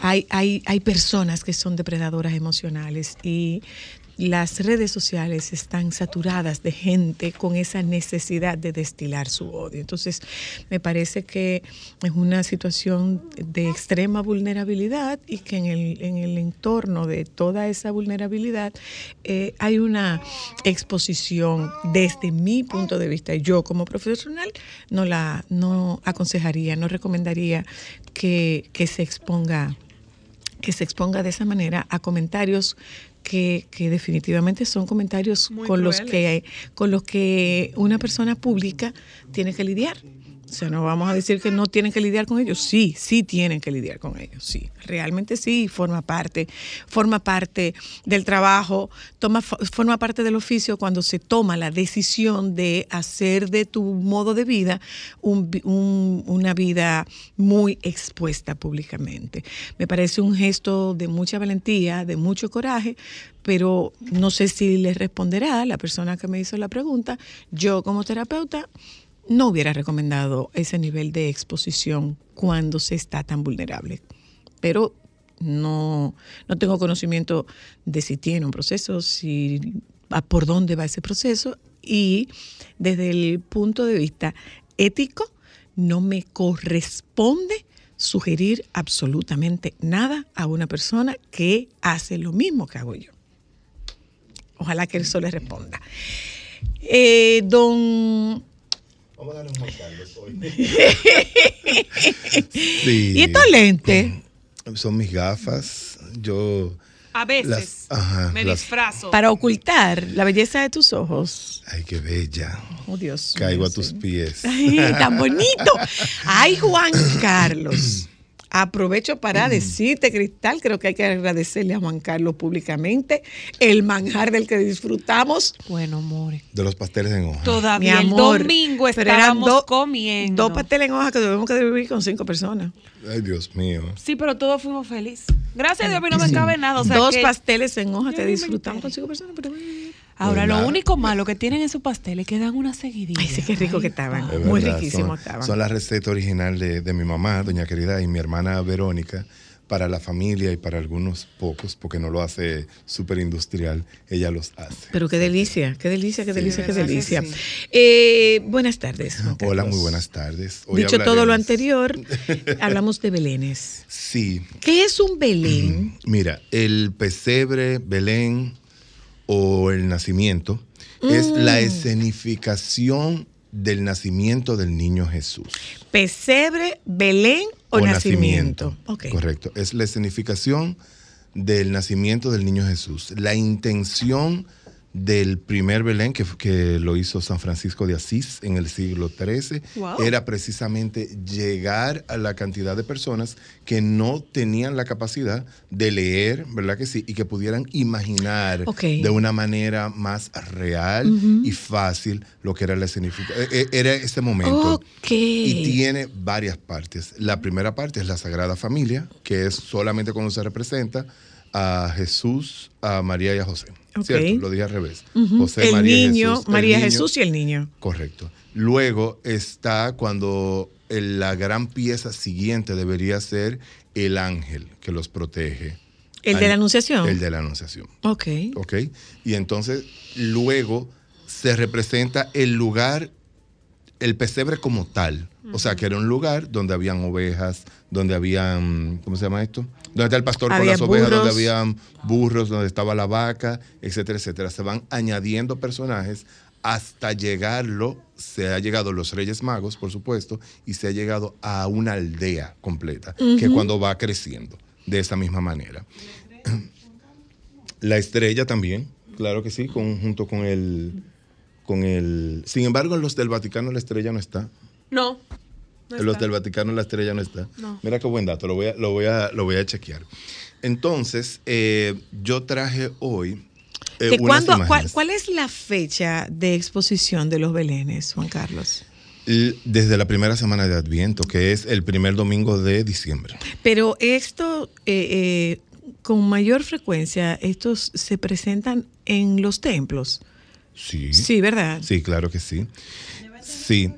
hay, hay, hay personas que son depredadoras emocionales y las redes sociales están saturadas de gente con esa necesidad de destilar su odio. Entonces, me parece que es una situación de extrema vulnerabilidad y que en el, en el entorno de toda esa vulnerabilidad eh, hay una exposición desde mi punto de vista. Yo como profesional no la no aconsejaría, no recomendaría que, que se exponga que se exponga de esa manera a comentarios que, que definitivamente son comentarios Muy con los que con los que una persona pública tiene que lidiar. O sea, no vamos a decir que no tienen que lidiar con ellos. Sí, sí tienen que lidiar con ellos. Sí, realmente sí, forma parte, forma parte del trabajo, toma, forma parte del oficio cuando se toma la decisión de hacer de tu modo de vida un una vida muy expuesta públicamente. Me parece un gesto de mucha valentía, de mucho coraje, pero no sé si le responderá la persona que me hizo la pregunta. Yo como terapeuta no hubiera recomendado ese nivel de exposición cuando se está tan vulnerable. Pero no, no tengo conocimiento de si tiene un proceso, si por dónde va ese proceso y desde el punto de vista ético no me corresponde sugerir absolutamente nada a una persona que hace lo mismo que hago yo. Ojalá que eso le responda. Eh, don Vamos a darle un Juan Carlos hoy. Sí. ¿Y estos lentes? Son mis gafas. Yo. A veces Las- ajá, me las- disfrazo. Para ocultar la belleza de tus ojos. Ay, qué bella. Oh, Dios Caigo a tus sí. pies. Ay, tan bonito. Ay, Juan Carlos. Aprovecho para decirte, Cristal, creo que hay que agradecerle a Juan Carlos públicamente el manjar del que disfrutamos. Bueno, more. De los pasteles en hoja. Todavía Mi el domingo estábamos do- comiendo. Dos pasteles en hoja que debemos que vivir con cinco personas. Ay, Dios mío. Sí, pero todos fuimos felices. Gracias a Dios, a mí no me cabe nada. O sea, Dos que- pasteles en hoja que disfrutamos con cinco personas. Pero... Ahora, lo único malo que tienen esos pasteles es que dan una seguidilla. Ay, sí, qué rico que estaban. Es Muy riquísimos son, estaban. Son la receta original de, de mi mamá, doña querida, y mi hermana Verónica, para la familia y para algunos pocos, porque no lo hace súper industrial, ella los hace. Pero qué delicia, qué delicia, qué delicia, qué delicia. sí. Eh, buenas tardes. Juan Hola, muy buenas tardes. Hoy Dicho todo lo anterior, hablamos de belenes. Sí, ¿Qué es un belén? mira, el pesebre, Belén o el nacimiento es Mm. la escenificación del nacimiento del niño Jesús. Pesebre, belén o, nacimiento. Ok. Correcto. Es la escenificación del nacimiento del niño Jesús. La intención del primer Belén, que, que lo hizo San Francisco de Asís en el siglo XIII, Wow. era precisamente llegar a la cantidad de personas que no tenían la capacidad de leer, ¿verdad que sí? Y que pudieran imaginar de una manera más real y fácil lo que era la escenificación. Era ese momento. Y tiene varias partes. La primera parte es la Sagrada Familia, que es solamente cuando se representa a Jesús, a María y a José. ¿Cierto? Lo dije al revés. José, el María y niño, Jesús. El María niño- Jesús y el niño. Correcto. Luego está cuando el- la gran pieza siguiente debería ser el ángel que los protege. ¿El de la Anunciación? El de la Anunciación. Ok. ¿Ok? Y entonces luego se representa el lugar, el pesebre como tal. O sea, que era un lugar donde habían ovejas, donde habían, ¿cómo se llama esto? Donde está el pastor Había con las ovejas, donde habían burros, donde estaba la vaca, etcétera, etcétera. Se van añadiendo personajes hasta llegarlo, se ha llegado los Reyes Magos, por supuesto, y se ha llegado a una aldea completa, que es cuando va creciendo de esa misma manera. La estrella también, claro que sí, con- junto con el, con el... Sin embargo, en los del Vaticano la estrella no está. No. No los del Vaticano la estrella no está. No. Mira qué buen dato, lo voy a, lo voy a, lo voy a chequear. Entonces, eh, yo traje hoy eh, ¿Que unas cuándo- cuál, cuál es la fecha de exposición de los belenes, Juan Carlos? Desde la primera semana de Adviento, que es el primer domingo de diciembre. Pero esto, eh, eh, con mayor frecuencia, estos se presentan en los templos. Sí. Sí, ¿verdad? Sí, claro que sí. Sí.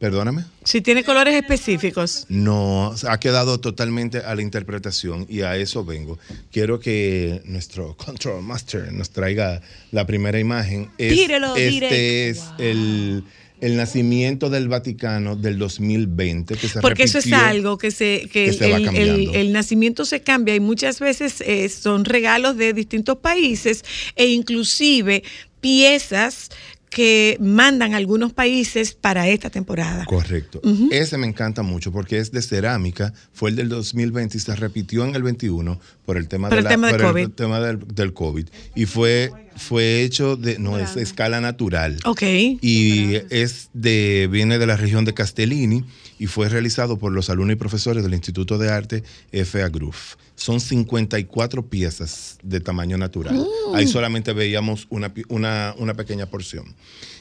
Perdóname. Si tiene colores específicos. No, ha quedado totalmente a la interpretación y a eso vengo. Quiero que nuestro Control Master nos traiga la primera imagen. Es- Tírelo, este directo. es el, el nacimiento del Vaticano del 2020 que se Porque eso es algo que se que, que el, se va el- cambiando. el- el nacimiento se cambia y muchas veces eh, son regalos de distintos países e inclusive piezas que mandan algunos países para esta temporada. Correcto. Ese me encanta mucho porque es de cerámica, fue el del 2020 y se repitió en el 21 por el tema, Por de el la- tema de por el COVID. tema del, del COVID. Y fue, fue hecho de, no, es escala natural. Ok. Y es de, viene de la región de Castellini y fue realizado por los alumnos y profesores del Instituto de Arte FA Groove. Son 54 piezas de tamaño natural. Mm. Ahí solamente veíamos una, una, una pequeña porción.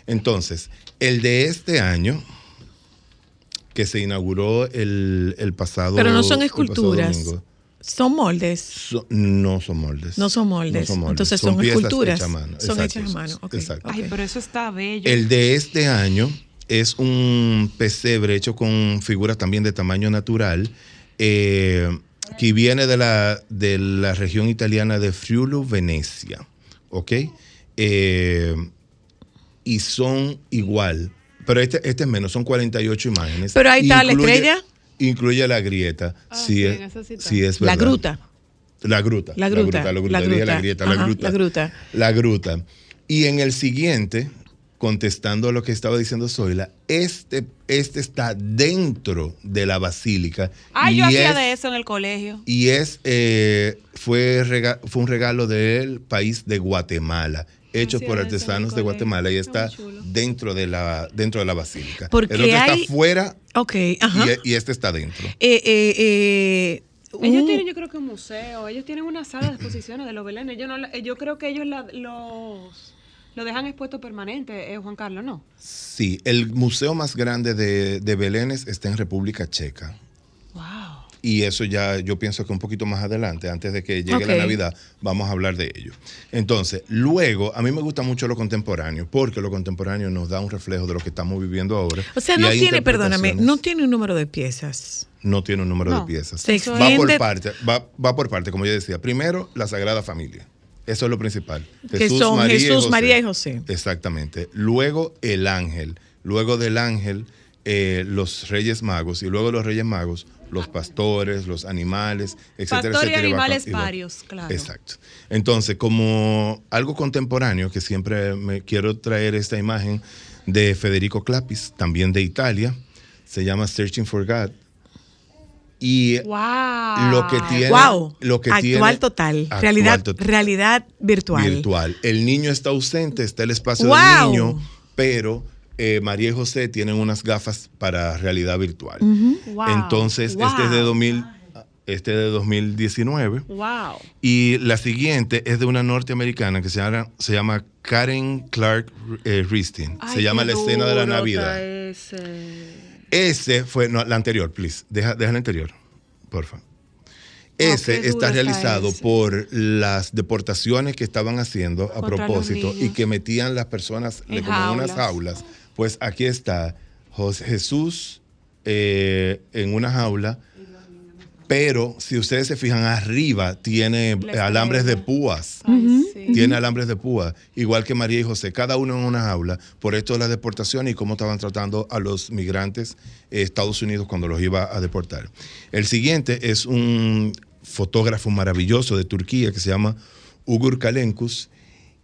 Entonces, el de este año, que se inauguró el, el pasado Pero no son esculturas. Son moldes. so- no son moldes. No son moldes. Entonces son piezas esculturas. hechas a mano. Son Exacto, hechas a mano. Exacto. Ay, pero eso está bello. El de este año es un pesebre hecho con figuras también de tamaño natural, eh, que viene de la, de la región italiana de Friuli, Venecia. ¿Ok? Eh, y son igual. Pero este, este es menos, son 48 imágenes. Pero ahí está la estrella. Incluye la grieta. sí, sí, es, sí es La verdad. gruta. La gruta. La gruta, La gruta. la dije la gruta. grieta, la gruta. la gruta. La gruta. Y en el siguiente, contestando a lo que estaba diciendo Zoila, este, este está dentro de la basílica. Ay, y yo hacía es- de eso en el colegio. Y es, eh, fue, rega- fue un regalo del país de Guatemala. hechos Así por es, artesanos de Guatemala y está dentro de la dentro de la basílica. Porque el otro hay- está fuera ajá. y, y este está dentro. Eh, eh, eh, Ellos un- tienen, yo creo que un museo, ellos tienen una sala de exposiciones de los belenes. Yo, no, la- yo creo que ellos la- los lo dejan expuesto permanente, eh, Juan Carlos, ¿no? Sí, el museo más grande de, de Belénes está en República Checa. Wow. Y eso ya yo pienso que un poquito más adelante, antes de que llegue la Navidad, vamos a hablar de ello. Entonces, luego, a mí me gusta mucho lo contemporáneo, porque lo contemporáneo nos da un reflejo de lo que estamos viviendo ahora. o sea, no tiene, perdóname, no tiene un número de piezas. No tiene un número No. de piezas. Se Va por extiende- parte, va, va por parte, como yo decía. Primero, la Sagrada Familia. Eso es lo principal. Que son Jesús, María y José. Exactamente. Luego el ángel. Luego del ángel, eh, los Reyes Magos. Y luego los Reyes Magos, los pastores, los animales, etcétera, Pastor y etcétera. animales y va- varios, claro. Exacto. Entonces, como algo contemporáneo, que siempre me quiero traer esta imagen de Federico Clapis, también de Italia, se llama Searching for God. Y Wow. lo que tiene, wow. lo que actual tiene- total. actual realidad, total. realidad virtual. virtual. El niño está ausente, está el espacio Wow. del niño, pero eh, María y José tienen unas gafas para realidad virtual. Entonces, este es de Wow. 2000, este es de 2019. Wow. Y la siguiente es de una norteamericana que se llama, se llama Karen Clark eh, Ristin. se llama La escena de la Navidad. ese. Ese fue, no, la anterior, please. Deja, deja la anterior, porfa. Ese qué duro está realizado ese. por las deportaciones que estaban haciendo a Contra propósito y que metían las personas En como unas jaulas. Pues aquí está Jos- Jesús eh, en una jaula, pero si ustedes se fijan arriba tiene La eh, alambres de púas. Ay, sí. Tiene alambres de púa, igual que María y José, cada uno en una jaula, por esto de la deportación y cómo estaban tratando a los migrantes eh, Estados Unidos cuando los iba a deportar. El siguiente es un fotógrafo maravilloso de Turquía que se llama Ugur Kalenkus.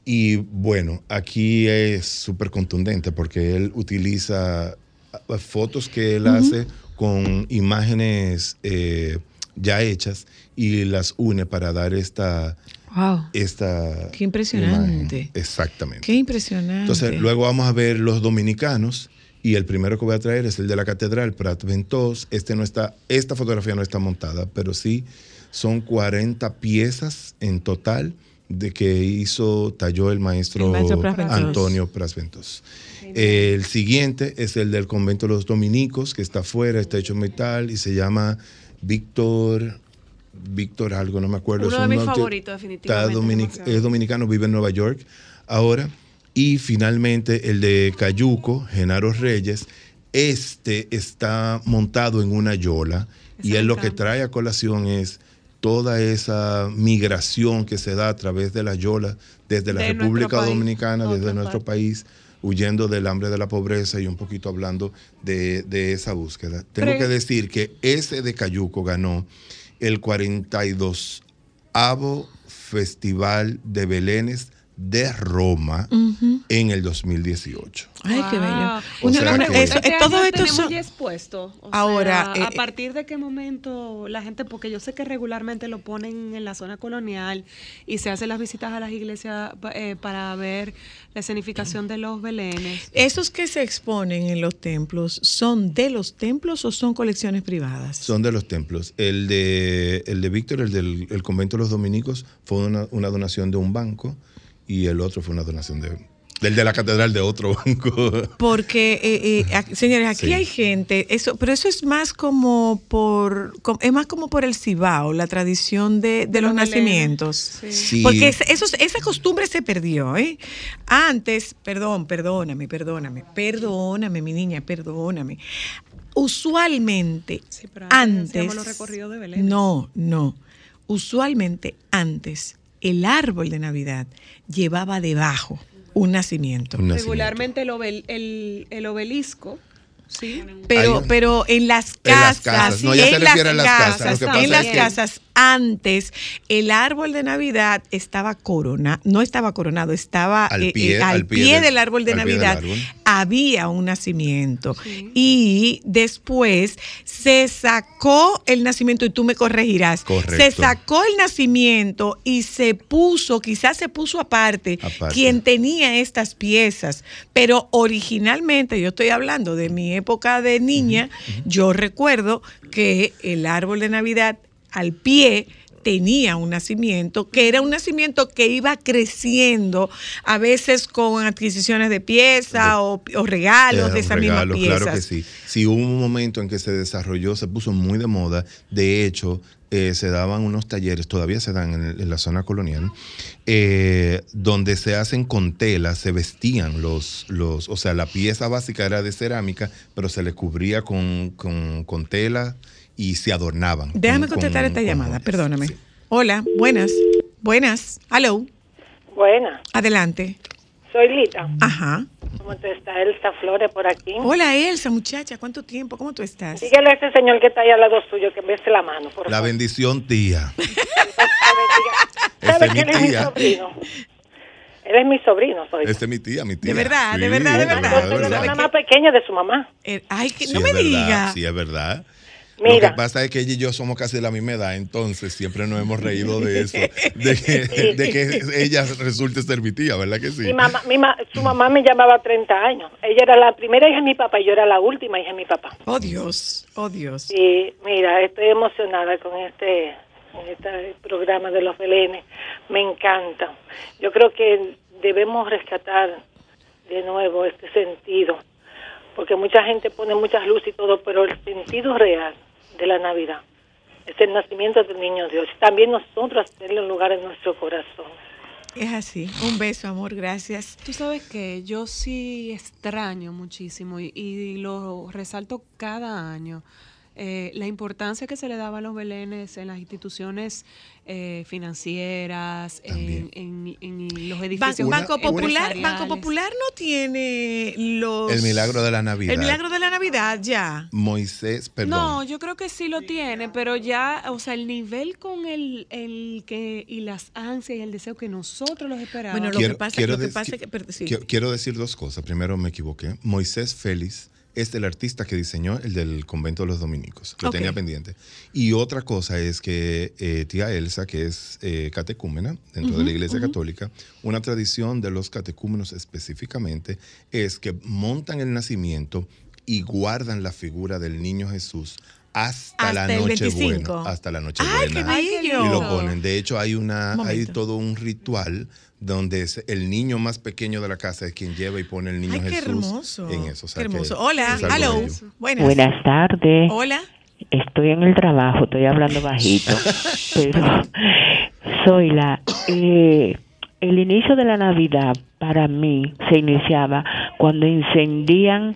Y bueno, aquí es súper contundente porque él utiliza ah, fotos que él hace con imágenes eh, ya hechas y las une para dar esta, Wow. esta Qué impresionante. imagen. Exactamente. Qué impresionante. Entonces, luego vamos a ver los dominicanos y el primero que voy a traer es el de la catedral, Prat Ventos. Este no está, esta fotografía no está montada, pero sí son 40 piezas en total de que hizo, talló el maestro, El maestro Ventos. Antonio Prat Ventos. El siguiente es el del convento de los dominicos, que está afuera, está hecho en metal y se llama Víctor, Víctor algo, no me acuerdo. Uno Es de mis favoritos, definitivamente, dominic- es dominicano, vive en Nueva York ahora. Y finalmente el de Cayuco, Genaro Reyes. Este está montado en una yola y él lo que trae a colación es toda esa migración que se da a través de las yolas desde la De República país, Dominicana, desde nuestro país, huyendo del hambre, de la pobreza y un poquito hablando de, de esa búsqueda. Tengo que decir que ese de Cayuco ganó el 42 avo Festival de Belénes de Roma en el 2018. Ay, qué bello. Wow. O Una- sea una- que- eso- Este todo año esto tenemos son- ya expuesto. O Ahora, sea, eh, ¿a partir de qué momento la gente, porque yo sé que regularmente lo ponen en la zona colonial y se hacen las visitas a las iglesias eh, para ver la escenificación de los belenes? ¿Esos que se exponen en los templos son de los templos o son colecciones privadas? Son de los templos. El de, el de Víctor, el del el convento de los dominicos, fue una, una donación de un banco y el otro fue una donación de, del de la catedral de otro banco. Porque, eh, eh, señores, aquí Sí. hay gente, eso, pero eso es más como por, es más como por el cibao, la tradición de, de los nacimientos. sí. Sí. Porque es- esos- esa costumbre se perdió, ¿eh? Antes, perdón, perdóname, perdóname, perdóname, mi niña, perdóname. Usualmente, Sí, pero antes los recorridos de Belén. no, no. Usualmente antes, el árbol de Navidad llevaba debajo un nacimiento. Un nacimiento. Regularmente el, obel- el- el obelisco, ¿sí? Pero, pero en las casas, en las casas. Antes el árbol de Navidad estaba corona, no estaba coronado, estaba Al eh, pie- eh, al al pie pie del- del árbol de pie Navidad. árbol. Había un nacimiento. Y después se sacó el nacimiento, y tú me corregirás, Correcto. se sacó el nacimiento y se puso, quizás se puso aparte, Aparte. quien tenía estas piezas. Pero originalmente, yo estoy hablando de mi época de niña, yo recuerdo que el árbol de Navidad al pie tenía un nacimiento, que era un nacimiento que iba creciendo, a veces con adquisiciones de piezas o, o regalos de esas mismas regalo, piezas. Claro que sí. Sí, hubo un momento en que se desarrolló, se puso muy de moda. De hecho, eh, se daban unos talleres, todavía se dan en la zona colonial, eh, donde se hacen con tela, se vestían los, los, o sea, la pieza básica era de cerámica, pero se le cubría con, con- con tela y se adornaban. Déjame con- contestar con- esta con llamada, perdóname. Sí. Hola, buenas, buenas, hello, Buena, adelante. soy Lita. Ajá. ¿Cómo te está Elsa Flores por aquí? Hola Elsa, muchacha, ¿cuánto tiempo? ¿Cómo tú estás? Dígale a ese señor que está ahí al lado suyo que me bese la mano, por La favor. bendición, tía. ¿Sabe Esa es que mi es sobrino? Él es mi sobrino, soy. Esta es mi tía, mi tía. De verdad, de Sí, verdad, de verdad. de la verdad. hermana más pequeña de su mamá. Eh, ay, que Sí, no es me verdad, diga. Sí, es verdad. Mira. Lo que pasa es que ella y yo somos casi de la misma edad, entonces siempre nos hemos reído de eso, de que, de que ella resulte ser mi tía, ¿verdad que sí? Mi mamá, mi ma- su mamá me llamaba 30 años. Ella era la primera hija de mi papá y yo era la última hija de mi papá. Oh Dios, oh Dios. Y mira, estoy emocionada con este, con este programa de los belenes. Me encanta. Yo creo que debemos rescatar de nuevo este sentido, porque mucha gente pone muchas luces y todo, pero el sentido real de la Navidad es el nacimiento del niño Dios. También nosotros hacerle un lugar en nuestro corazón. Es así. Un beso, amor, gracias. Tú sabes que yo sí extraño muchísimo y, y lo resalto cada año. eh, la importancia que se le daba a los belenes en las instituciones eh, financieras, en, en- en los Ban- edificios Banco Popular. Banco Popular no tiene los El milagro de la Navidad. El milagro de la Navidad ya. Moisés, perdón. No, yo creo que sí lo tiene, pero ya, o sea, el nivel con el, el que y las ansias y el deseo que nosotros los esperábamos. Bueno, lo que pasa, lo que dec- pasa es que per- sí. quiero- quiero decir dos cosas. Primero, me equivoqué. Moisés Félix es el artista que diseñó el del convento de los dominicos. Lo tenía pendiente. Y otra cosa es que eh, tía Elsa, que es eh, catecúmena dentro de la Iglesia Católica, una tradición de los catecúmenos específicamente es que montan el nacimiento y guardan la figura del niño Jesús hasta, la Hasta noche 25. buena. Hasta la noche Ay, qué buena. bello. Y lo ponen. De hecho, hay una, Un hay todo un ritual donde es el niño más pequeño de la casa es quien lleva y pone el niño Ay, qué Jesús hermoso. en eso. O sea qué hermoso. Hola, hello. Buenas tardes. Hola. Estoy en el trabajo, estoy hablando bajito, pero soy la... eh, el inicio de la Navidad para mí se iniciaba cuando encendían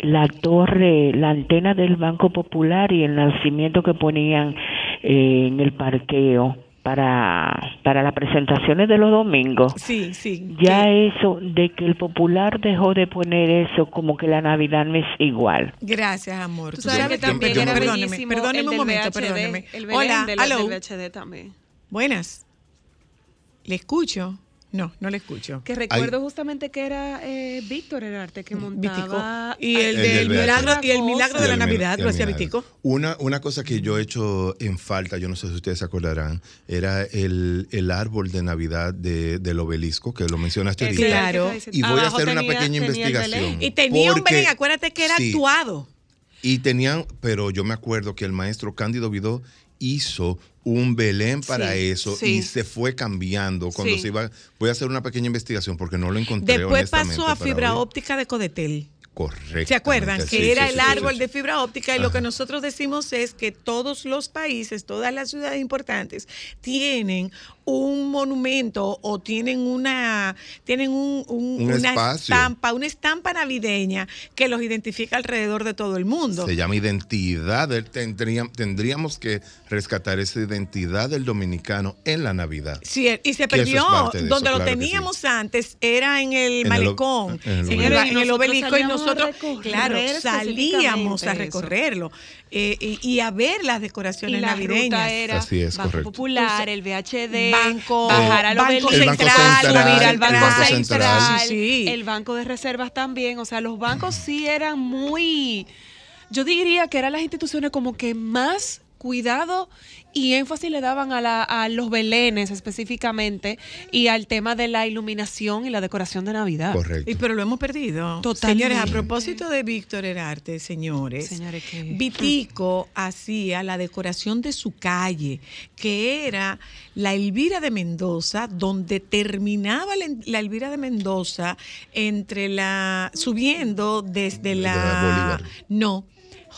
la torre, la antena del Banco Popular y el nacimiento que ponían eh, en el parqueo para, para las presentaciones de los domingos. Sí, sí. Ya eso de que el popular dejó de poner eso como que la Navidad no es igual. Gracias, amor. Tú sabes que también yo era me- perdóneme, bellísimo perdóneme el un momento, VHD, perdóneme. El Hola, de la- hello. del VHD también. Buenas. ¿Le escucho? No, no le escucho. Que recuerdo justamente que era eh, Víctor Herarte que Vitico. montaba... Y el, El del milagro y el milagro de Y la Navidad lo hacía. Vitico. Una, una cosa que yo he hecho en falta, yo no sé si ustedes se acordarán, era el, el árbol de Navidad de, del obelisco, que lo mencionaste ahorita. Claro. Y voy a hacer una pequeña investigación. Y tenía un Belén, acuérdate que era sí. actuado. Y tenían, pero yo me acuerdo que el maestro Cándido Vidó hizo un Belén para Sí, eso sí. y se fue cambiando cuando Sí. se iba. Voy a hacer una pequeña investigación porque no lo encontré. Después pasó a fibra hoy. óptica de Codetel. Correcto. ¿Se acuerdan? Que era el árbol de fibra óptica y lo que nosotros decimos es que todos los países, todas las ciudades importantes tienen un monumento o tienen una tienen un, un- Un una espacio. estampa, una estampa navideña que los identifica alrededor de todo el mundo. Se llama identidad. Tendríamos, tendríamos que rescatar esa identidad del dominicano en la Navidad. Sí, y se es perdió. eso, Donde lo claro que sí. teníamos antes era en el En malecón, en el en el, obelisco. en el Nosotros obelisco y nosotros, claro, salíamos a recorrerlo eh, y, y a ver las Y decoraciones la navideñas. ruta era Así es, correcto. Popular, el VHD, Banco, bajar a los Banco Belén, Central, subir al Banco Banco Central. Central, Sí, sí. el Banco de Reservas también. O sea, los bancos sí eran muy. Yo diría que eran las instituciones como que más cuidado y énfasis le daban a, la- a los belenes específicamente y al tema de la iluminación y la decoración de Navidad. Correcto. Y pero lo hemos perdido. Totalmente. Señores, a propósito de Víctor Herarte, señores, Señores, que- Vitico hacía la decoración de su calle, que era la Elvira de Mendoza, donde terminaba la, la Elvira de Mendoza entre la subiendo desde la, Bolívar. no.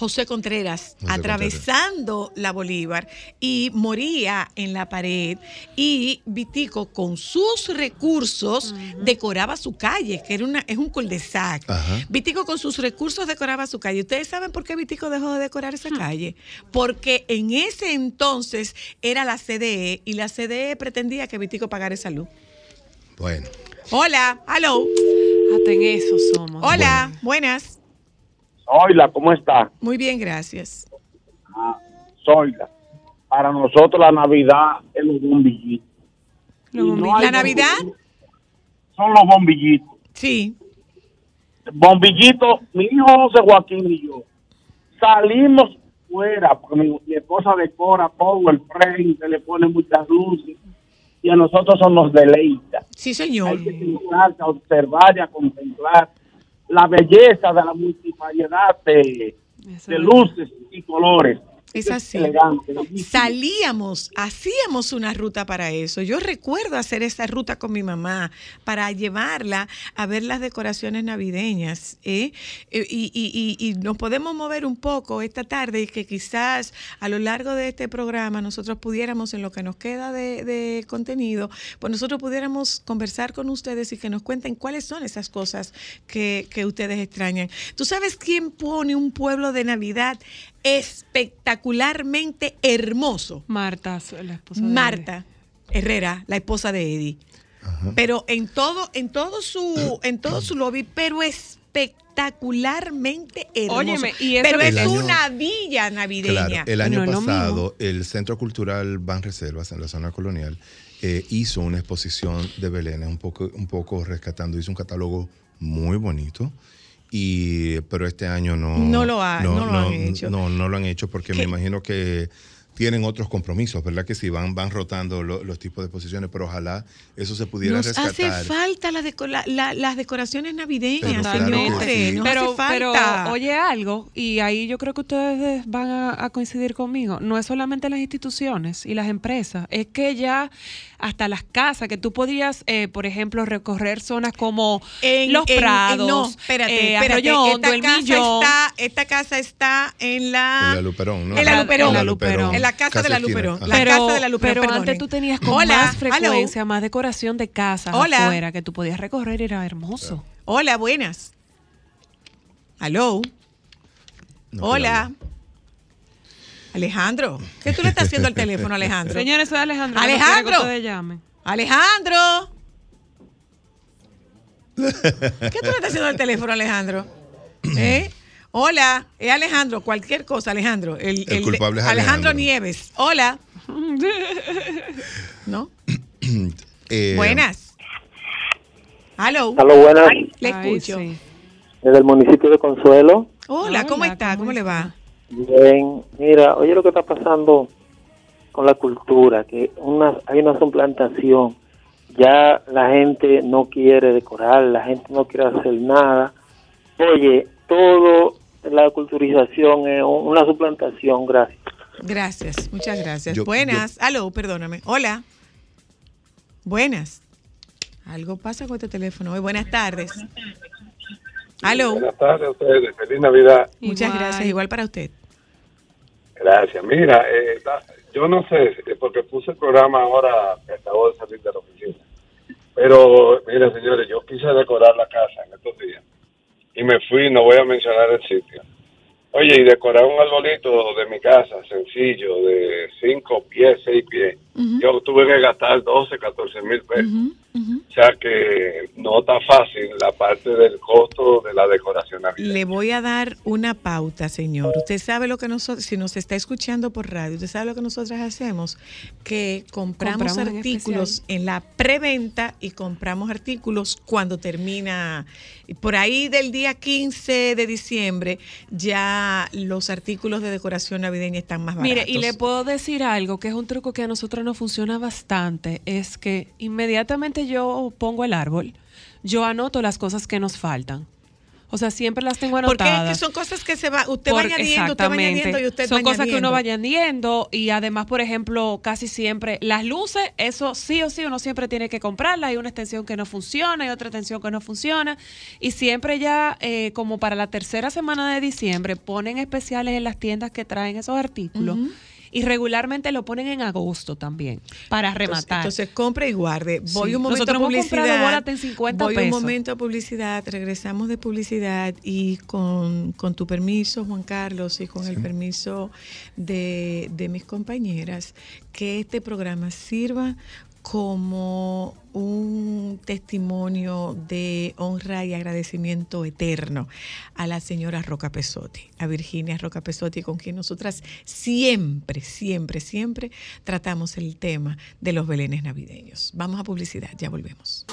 José Contreras, José atravesando la Bolívar y moría en la pared y Vitico con sus recursos decoraba su calle, que era una, es un cul-de-sac. Vitico con sus recursos decoraba su calle. ¿Ustedes saben por qué Vitico dejó de decorar esa calle? Porque en ese entonces era la CDE y la CDE pretendía que Vitico pagara esa luz. Bueno. Hola, hello. Hasta en eso somos. Hola, buenas. Zoila, ¿cómo está? Muy bien, gracias. Zoila. Para nosotros la Navidad es los bombillitos. Los no bombillitos. ¿La Navidad? Son los bombillitos. Sí. Bombillitos, mi hijo José Joaquín y yo salimos fuera, porque mi, mi esposa decora todo el frente, le pone muchas luces y a nosotros eso nos deleita. Sí, señor. Hay que sentarse a observar y a contemplar la belleza de la multivariedad de, de luces y colores. Es así. Elegante. Salíamos, hacíamos una ruta para eso. Yo recuerdo hacer esa ruta con mi mamá para llevarla a ver las decoraciones navideñas. ¿eh? Eh, Y, y- y- y nos podemos mover un poco esta tarde y que quizás a lo largo de este programa nosotros pudiéramos, en lo que nos queda de, de contenido, pues nosotros pudiéramos conversar con ustedes y que nos cuenten cuáles son esas cosas que, que ustedes extrañan. ¿Tú sabes quién pone un pueblo de Navidad espectacularmente hermoso? Marta, la esposa de Marta Herrera, la esposa de Eddie. Pero en todo, en todo su, en todo su lobby, pero espectacularmente hermoso. Óyeme, y eso pero es El año- una villa navideña. Claro, el año No pasado el Centro Cultural Ban Reservas en la zona colonial eh, hizo una exposición de Belén, un poco, un poco rescatando, hizo un catálogo muy bonito. Y, pero este año no, No lo ha- no lo han hecho. No, no lo han hecho porque me imagino que tienen otros compromisos, ¿verdad? Que sí, van, van rotando lo- los tipos de exposiciones, pero ojalá eso se pudiera Nos rescatar. hace falta la deco- la- la- las decoraciones navideñas, Pero claro sí. nos pero, hace pero falta. oye algo, y ahí yo creo que ustedes van a, a coincidir conmigo, no es solamente las instituciones y las empresas, es que ya hasta las casas, que tú podrías, eh, por ejemplo, recorrer zonas como En- Los en- en- Prados, no, espérate, eh, espérate. Hondo, esta El casa está, esta casa está en la En la Luperón, ¿no? En la Luperón. En la Luperón. En la casa de la. Luperón. La pero, casa de la Luperón, pero perdone. antes tú tenías con Hola, más hello. frecuencia, más decoración de casas Hola. afuera que tú podías recorrer, era hermoso. Hola, buenas. Aló. No, Hola. Alejandro, ¿qué tú le estás haciendo al teléfono, Alejandro? Señores, soy Alejandro. Alejandro. que llamen. Alejandro. ¿Qué tú le estás haciendo al teléfono, Alejandro? ¿Eh? Hola, es Alejandro, cualquier cosa, Alejandro. El, El culpable es Alejandro Alejandro. Nieves. Hola. ¿No? Eh, Buenas. Aló. Aló, buenas. Le Ay, escucho. sí. Desde el municipio de Consuelo. Hola, ¿cómo está? ¿cómo ¿Cómo le va? Bien, mira, oye lo que está pasando con la cultura, que una, hay una suplantación. Ya la gente no quiere decorar, la gente no quiere hacer nada. Oye, todo la culturización es un- una suplantación, gracias. Gracias, muchas gracias. Yo- Buenas. Aló, perdóname. Hola. Buenas. Algo pasa con este teléfono hoy. Buenas tardes. Aló. Buenas tardes a ustedes, feliz Navidad. Muchas Igual. gracias. Igual para usted. Gracias. Mira, eh, yo no sé, eh, porque puse el programa ahora que acabo de salir de la oficina. Pero, mira, señores, yo quise decorar la casa en estos días. Y me fui, no voy a mencionar el sitio. Oye, y decorar un arbolito de mi casa, sencillo, de cinco pies, seis pies. Yo tuve que gastar 12, 14 mil pesos. O sea que no está fácil la parte del costo de la decoración navideña. Le voy a dar una pauta, señor. Usted sabe lo que nosotros, si nos está escuchando por radio, usted sabe lo que nosotras hacemos, que compramos, Compramos en artículos en, la preventa y compramos artículos cuando termina, por ahí del día 15 de diciembre, ya los artículos de decoración navideña están más baratos. Mire, y le puedo decir algo que es un truco que a nosotros nos funciona bastante, es que inmediatamente yo pongo el árbol, yo anoto las cosas que nos faltan. O sea, siempre las tengo Porque anotadas. es que son cosas que se va, usted va añadiendo, usted va añadiendo y usted Son va cosas que uno va añadiendo y además, por ejemplo, casi siempre las luces, eso sí o sí uno siempre tiene que comprarla. Hay una extensión que no funciona, hay otra extensión que no funciona y siempre ya eh, como para la tercera semana de diciembre ponen especiales en las tiendas que traen esos artículos. Y regularmente lo ponen en agosto también, para rematar. Entonces, compre y guarde. Voy Sí. un momento Nosotros a hemos publicidad. en 50 voy un momento a publicidad. Regresamos de publicidad y con, con tu permiso, Juan Carlos, y con el permiso de, de mis compañeras, que este programa sirva como un testimonio de honra y agradecimiento eterno a la señora Roca Pesotti, a Virginia Roca Pesotti, con quien nosotras siempre, siempre, siempre tratamos el tema de los belenes navideños. Vamos a publicidad, ya volvemos.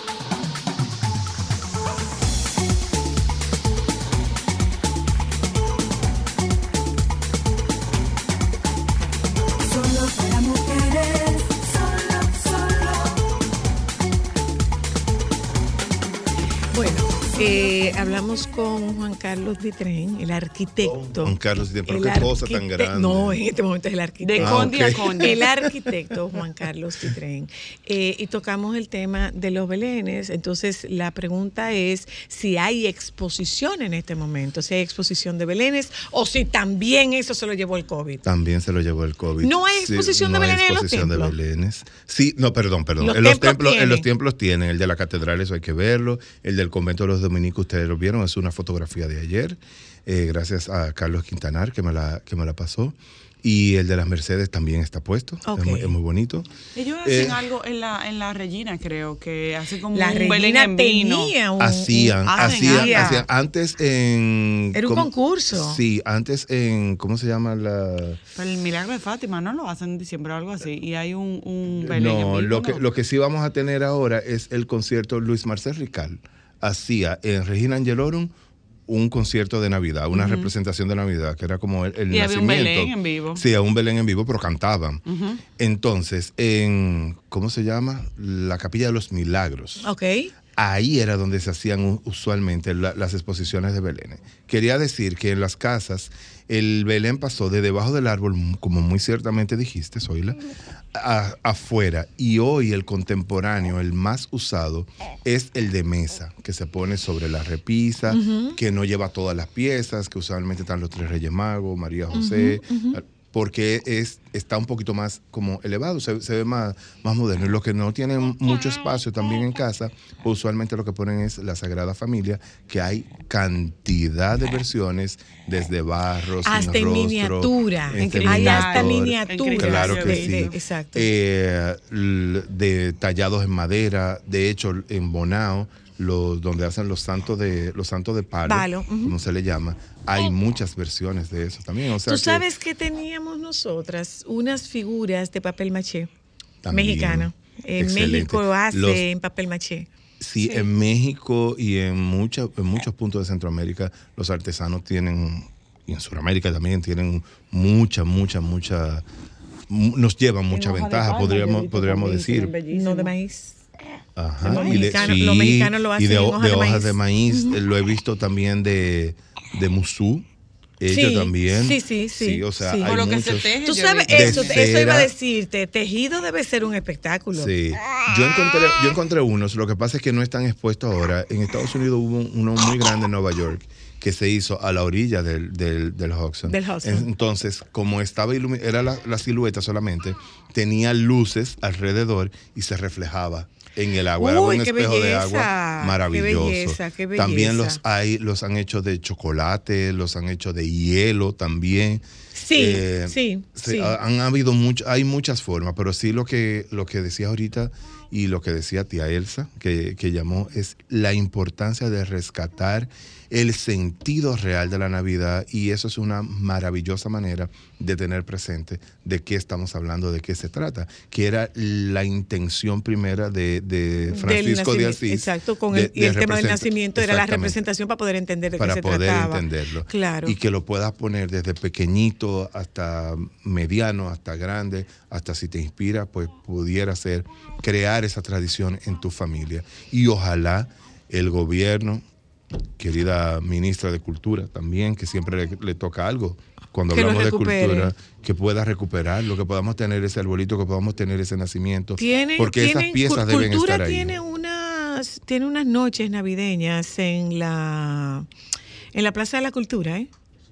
Eh, hablamos con Juan Carlos Ditren, el arquitecto. Juan Carlos Ditren, pero qué cosa tan grande. No, en este momento es el arquitecto. De conde a conde. El arquitecto Juan Carlos Ditren. Eh, y tocamos el tema de los belenes. Entonces, la pregunta es si hay exposición en este momento, si hay exposición de belenes o si también eso se lo llevó el COVID. También se lo llevó el COVID. ¿No hay exposición de no hay belenes en los exposición de templos? belenes. Sí, no, perdón, perdón. Los en, los templos templos, en tienen. los templos tienen. El de la catedral, eso hay que verlo. El del convento de los dominicos, ustedes lo vieron, es una fotografía de ayer. eh, gracias a Carlos Quintanar que me, la, que me la pasó. Y el de las Mercedes también está puesto. Es, muy, es muy bonito. Ellos hacen Eh, algo en la, en la Regina, creo, que hace como La un Regina Belén en vino. tenía un- Hacían, hacían, hacían. Antes en. Era un ¿cómo? concurso. Sí, antes en. ¿Cómo se llama la.? Pero el milagro de Fátima no lo hacen en diciembre o algo así. Y hay un, un Belén en No, vivo, lo que, ¿no? lo que sí vamos a tener ahora es el concierto Luis Marcel Rical. Hacía en Regina Angelorum un concierto de Navidad, una representación de Navidad, que era como el, el Y había un nacimiento. Belén en vivo. Sí, a un Belén en vivo, pero cantaban. Entonces, en, ¿cómo se llama? La Capilla de los Milagros. Ok. Ahí era donde se hacían usualmente la- las exposiciones de Belén. Quería decir que en las casas el Belén pasó de debajo del árbol, como muy ciertamente dijiste, Zoila, a- afuera. Y hoy el contemporáneo, el más usado, es el de mesa, que se pone sobre la repisa, que no lleva todas las piezas, que usualmente están los tres Reyes Magos, María José. Porque es, está un poquito más como elevado, se, se ve más, más moderno. Y los que no tienen mucho espacio también en casa, pues usualmente lo que ponen es la Sagrada Familia, que hay cantidad de versiones, desde barro, sin Hasta en rostro, miniatura. en Hay hasta cristal. miniaturas. Claro que sí. de- exacto. Eh, de tallados en madera, de hecho en Bonao, los, donde hacen los santos de los santos de palo, Palo, como se le llama, hay muchas versiones de eso también. O sea Tú que- sabes que teníamos nosotras unas figuras de papel maché También. mexicano. En. México hace Los- en papel maché. Sí, en México y en, mucha- en muchos puntos de Centroamérica los artesanos tienen, y en Sudamérica también tienen mucha, mucha, mucha, mu- nos llevan mucha de ventaja, podríamos, podríamos decir. No de maíz. Ajá, Los y de- mexicanos- los mexicanos lo y hacen de, en ho- hoja de de hojas maíz. de maíz. Lo he visto también de, de musú. Ellos Sí, también. Sí, sí, sí. o sea, sí. hay muchos. Tú sabes, De eso, eso iba a decirte. Tejido debe ser un espectáculo. Sí. Yo encontré, yo encontré unos, lo que pasa es que no están expuestos ahora. En Estados Unidos hubo uno muy grande en Nueva York que se hizo a la orilla del, del, del Hudson. Del Hudson. Entonces, como estaba ilumi- era la, la silueta solamente, tenía luces alrededor y se reflejaba en el agua. Uy, un espejo de agua qué maravilloso. belleza, qué También los hay, los han hecho de chocolate, los han hecho de hielo también. Sí, Eh, sí, se- sí. ha- han habido mucho, hay muchas formas, pero sí lo que, lo que decías ahorita y lo que decía tía Elsa, que, que llamó, es la importancia de rescatar el sentido real de la Navidad y eso es una maravillosa manera de tener presente de qué estamos hablando, de qué se trata, que era la intención primera de, de Francisco de Asís. Exacto, con de- el, y el tema del nacimiento era la representación para poder entender de para qué se poder trataba. entenderlo. Claro. Y que lo puedas poner desde pequeñito hasta mediano, hasta grande, hasta si te inspira, pues pudiera ser crear esa tradición en tu familia. Y ojalá el gobierno, querida ministra de Cultura también, que siempre le, le toca algo. Cuando Que lo hablamos de cultura, que pueda recuperarlo, que podamos tener ese arbolito, que podamos tener ese nacimiento. Tienen, porque esas tienen- piezas Cul- deben estar ahí. tiene unas, tiene unas noches navideñas en la en la Plaza de la Cultura, ¿eh?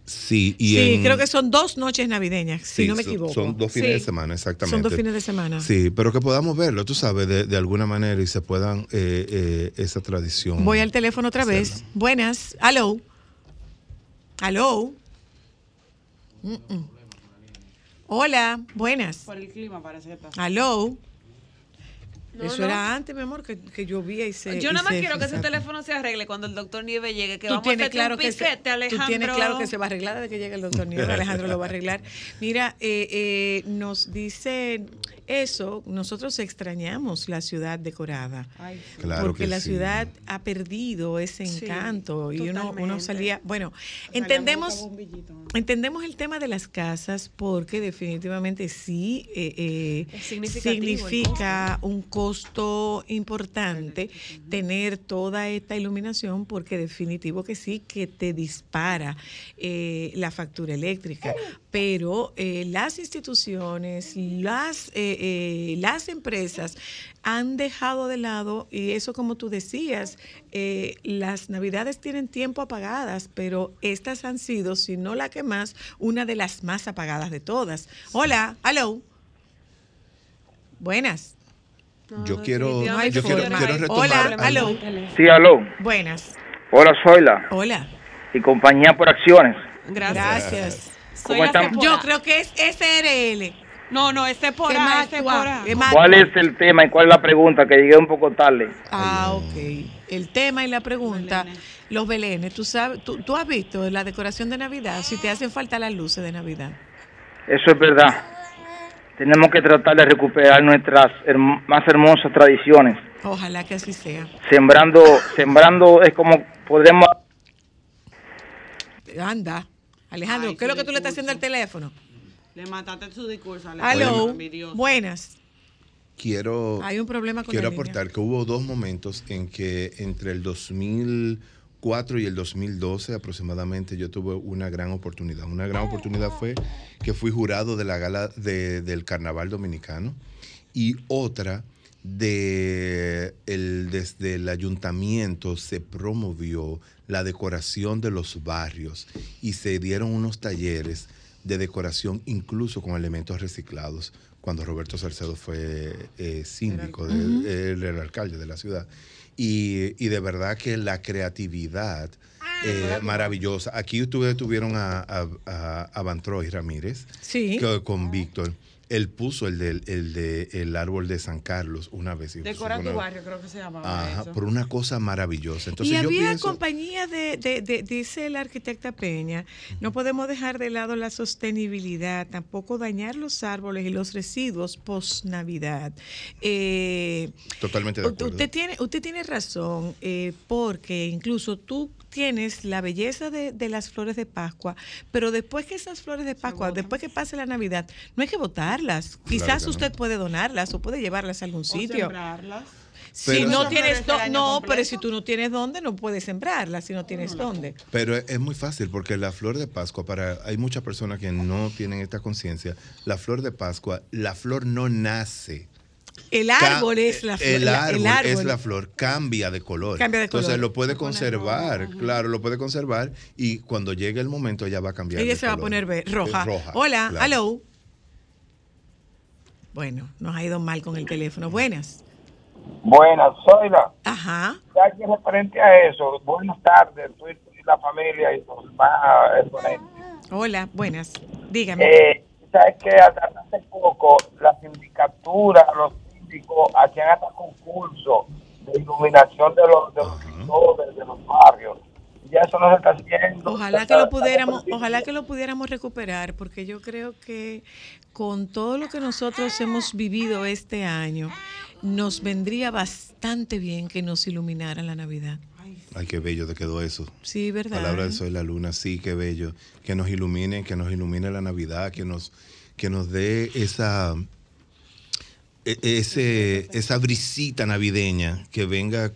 Sí, y sí, en- creo que son dos noches navideñas, si no me son- equivoco. Son dos fines Sí. de semana, exactamente. Son dos fines de semana. Sí, pero que podamos verlo, tú sabes, de, de alguna manera y se puedan eh, eh, esa tradición. Voy al teléfono otra vez. Buenas. Aló. Aló. Mm, mm. Hola, buenas. Por el clima parece que está. Aló. No, Eso no. era antes, mi amor, que, que llovía y se. Yo nada más se- quiero que ese teléfono se arregle cuando el doctor Nieve llegue, que Tú vamos a hacer claro un que se- piquete, Alejandro. Tú tienes claro que se va a arreglar desde que llegue el doctor Nieves. Alejandro lo va a arreglar. Mira, eh, eh, nos dice eso, nosotros extrañamos la ciudad decorada. Ay, sí. Claro porque que la sí. ciudad ha perdido ese Sí, encanto y uno, uno salía. Bueno, entendemos. Entendemos el tema de las casas porque definitivamente sí eh, eh, el significa un costo importante tener toda esta iluminación porque definitivo que sí que te dispara eh, la factura eléctrica. Pero eh, las instituciones, las, eh, eh, las empresas han dejado de lado, y eso como tú decías, las navidades tienen tiempo apagadas, pero estas han sido, si no la que más, una de las más apagadas de todas. Hola, hello. Buenas. Yo quiero, No hay yo quiero, quiero retomar. Hola, hello. Sí, aló. Buenas. Hola, Zoila. Hola. Y compañía por acciones. Gracias. ¿Cómo están? Yo creo que es SRL. No, no, ese por ¿Qué A, más ese tú por ha- A. qué más ¿Cuál es el tema y cuál es la pregunta? Que llegué un poco tarde. Ah, ok. El tema y la pregunta, los belenes, ¿tú, sabes, tú, tú has visto la decoración de Navidad, si te hacen falta las luces de Navidad. Eso es verdad. Tenemos que tratar de recuperar nuestras herm- más hermosas tradiciones. Ojalá que así sea. Sembrando, sembrando es como podemos... Anda. Alejandro, Ay, ¿qué es lo que tú le estás haciendo al teléfono? Le mataste su discurso, Alejandro. Envidioso. buenas. Quiero, Hay un problema con quiero aportar que hubo dos momentos en que entre el 2004 y el 2012 aproximadamente yo tuve una gran oportunidad. Una gran oportunidad fue que fui jurado de la gala de- del Carnaval Dominicano y otra de el, desde el ayuntamiento se promovió la decoración de los barrios y se dieron unos talleres de decoración incluso con elementos reciclados cuando Roberto Salcedo fue eh, síndico, de- Ujú. él era el alcalde de la ciudad. Y, y de verdad que la creatividad eh, maravillosa. Aquí ustedes tuvieron a, a, a, Bantroy Ramírez Sí. que- con Víctor. Él puso el, del, el de el árbol de San Carlos una vez. Decora tu barrio, creo que se llamaba Ajá, eso. por una cosa maravillosa. Entonces y yo había pienso, compañías de, de- de- dice la arquitecta Peña, no podemos dejar de lado la sostenibilidad, tampoco dañar los árboles y los residuos post Navidad. Eh, totalmente de acuerdo. Usted tiene, usted tiene razón, eh, porque incluso tú tienes la belleza de, de las flores de Pascua, pero después que esas flores de Pascua, después que pase la Navidad, no hay que botarlas. Quizás que no. usted puede donarlas o puede llevarlas a algún O sitio. sembrarlas. Si Pero- no tienes do- no, completo. pero si tú no tienes dónde, no puedes sembrarlas si no tienes dónde. Pero es, es muy fácil porque la flor de Pascua, para hay muchas personas que no tienen esta conciencia, la flor de Pascua, la flor no nace. El árbol es la flor. El árbol, árbol. es la flor, cambia de color. Cambia de Entonces color. lo puede conservar, claro, lo puede conservar y cuando llegue el momento ya va a cambiar. Ella de se va a poner roja. roja, Hola, claro. hello. Bueno, nos ha ido mal con el teléfono. Buenas. Buenas, soy la. Ajá. Ya que referente a eso, buenas tardes, tú y la familia y los exponentes. Hola, buenas. Dígame. Eh, sabes que hasta hace poco la sindicatura, los México hacían hasta concursos de iluminación de los, de los sectores, de los barrios. Y ya eso no se está haciendo. Ojalá que lo pudiéramos, ojalá que lo pudiéramos recuperar, porque yo creo que con todo lo que nosotros hemos vivido este año, nos vendría bastante bien que nos iluminara la Navidad. Ay, qué bello te quedó eso. Sí, verdad. Palabra del sol y la luna, sí, qué bello. Que nos ilumine, que nos ilumine la Navidad, que nos, que nos dé esa, ese, esa brisita navideña que venga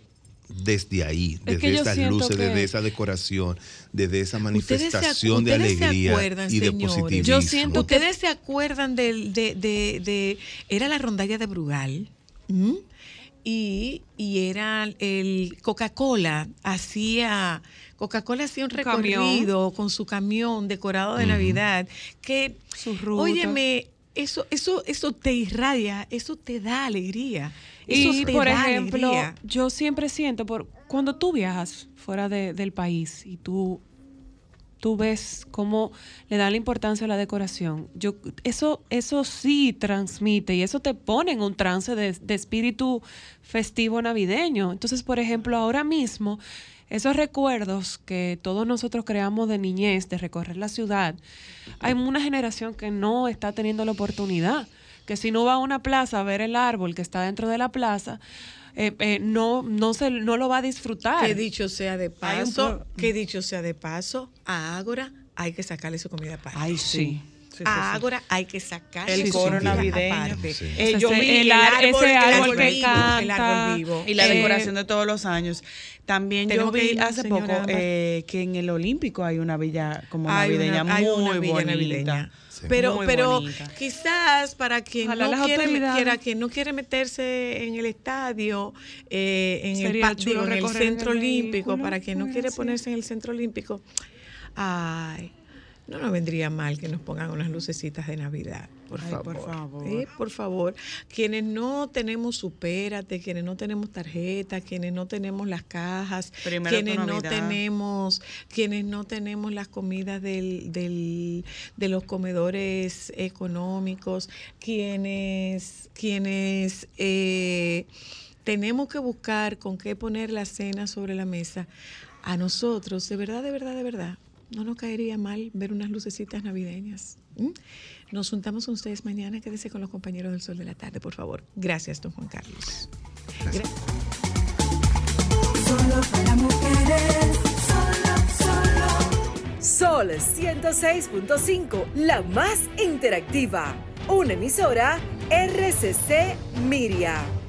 desde ahí, Es que desde esas luces, que- desde esa decoración, desde esa Ustedes se, acu- manifestación de ustedes se alegría acuerdan, y de señores. positivismo. Yo siento que ustedes se acuerdan de, de, de- era la rondalla de Brugal. Y, y era el Coca-Cola hacía Coca-Cola hacía un camión. recorrido con su camión decorado de. Navidad que óyeme eso eso eso te irradia eso te da alegría eso Y te por da ejemplo, alegría. yo siempre siento, por cuando tú viajas fuera de- del país y tú, tú ves cómo le dan la importancia a la decoración, yo eso, eso sí transmite y eso te pone en un trance de, de espíritu festivo navideño. Entonces, por ejemplo, ahora mismo, esos recuerdos que todos nosotros creamos de niñez, de recorrer la ciudad, hay una generación que no está teniendo la oportunidad que si no va a una plaza a ver el árbol que está dentro de la plaza, eh, eh, no, no, se, no lo va a disfrutar. Que dicho sea de paso, que dicho sea de paso, a Ágora hay que sacarle su comida aparte. Ay, sí. Sí, sí, a sí. Ágora hay que sacarle El coro navideño. Sí. Eh, yo Ese- vi el árbol, ese el árbol árbol que vivo, el árbol vivo. Y la Eh, decoración de todos los años. También yo vi hace poco eh, que en el Olímpico hay una villa como Hay una- navideña hay muy una villa bonita. navideña. Pero, Muy pero bonita. quizás para quien Ojalá no las quiere, quiera, quien no quiere meterse en el estadio, eh, en, el, Sería pa- chulo digo, en el centro el olímpico, vehículo, para quien no quiere ponerse en el centro olímpico, ay, no nos vendría mal que nos pongan unas lucecitas de Navidad, por Ay, favor. por favor. Eh, por favor. Quienes no tenemos supérate, quienes no tenemos tarjeta, quienes no tenemos las cajas, Primero quienes no tenemos, quienes no tenemos las comidas del, del- de los comedores económicos, quienes, quienes eh, tenemos que buscar con qué poner la cena sobre la mesa, a nosotros, de verdad, de verdad, de verdad, no nos caería mal ver unas lucecitas navideñas. Nos juntamos con ustedes mañana. Quédese con los compañeros del Sol de la Tarde, por favor. Gracias, don Juan Carlos. Solo para mujeres, solo, solo. Sol 106.5, la más interactiva. Una emisora RCC Miria.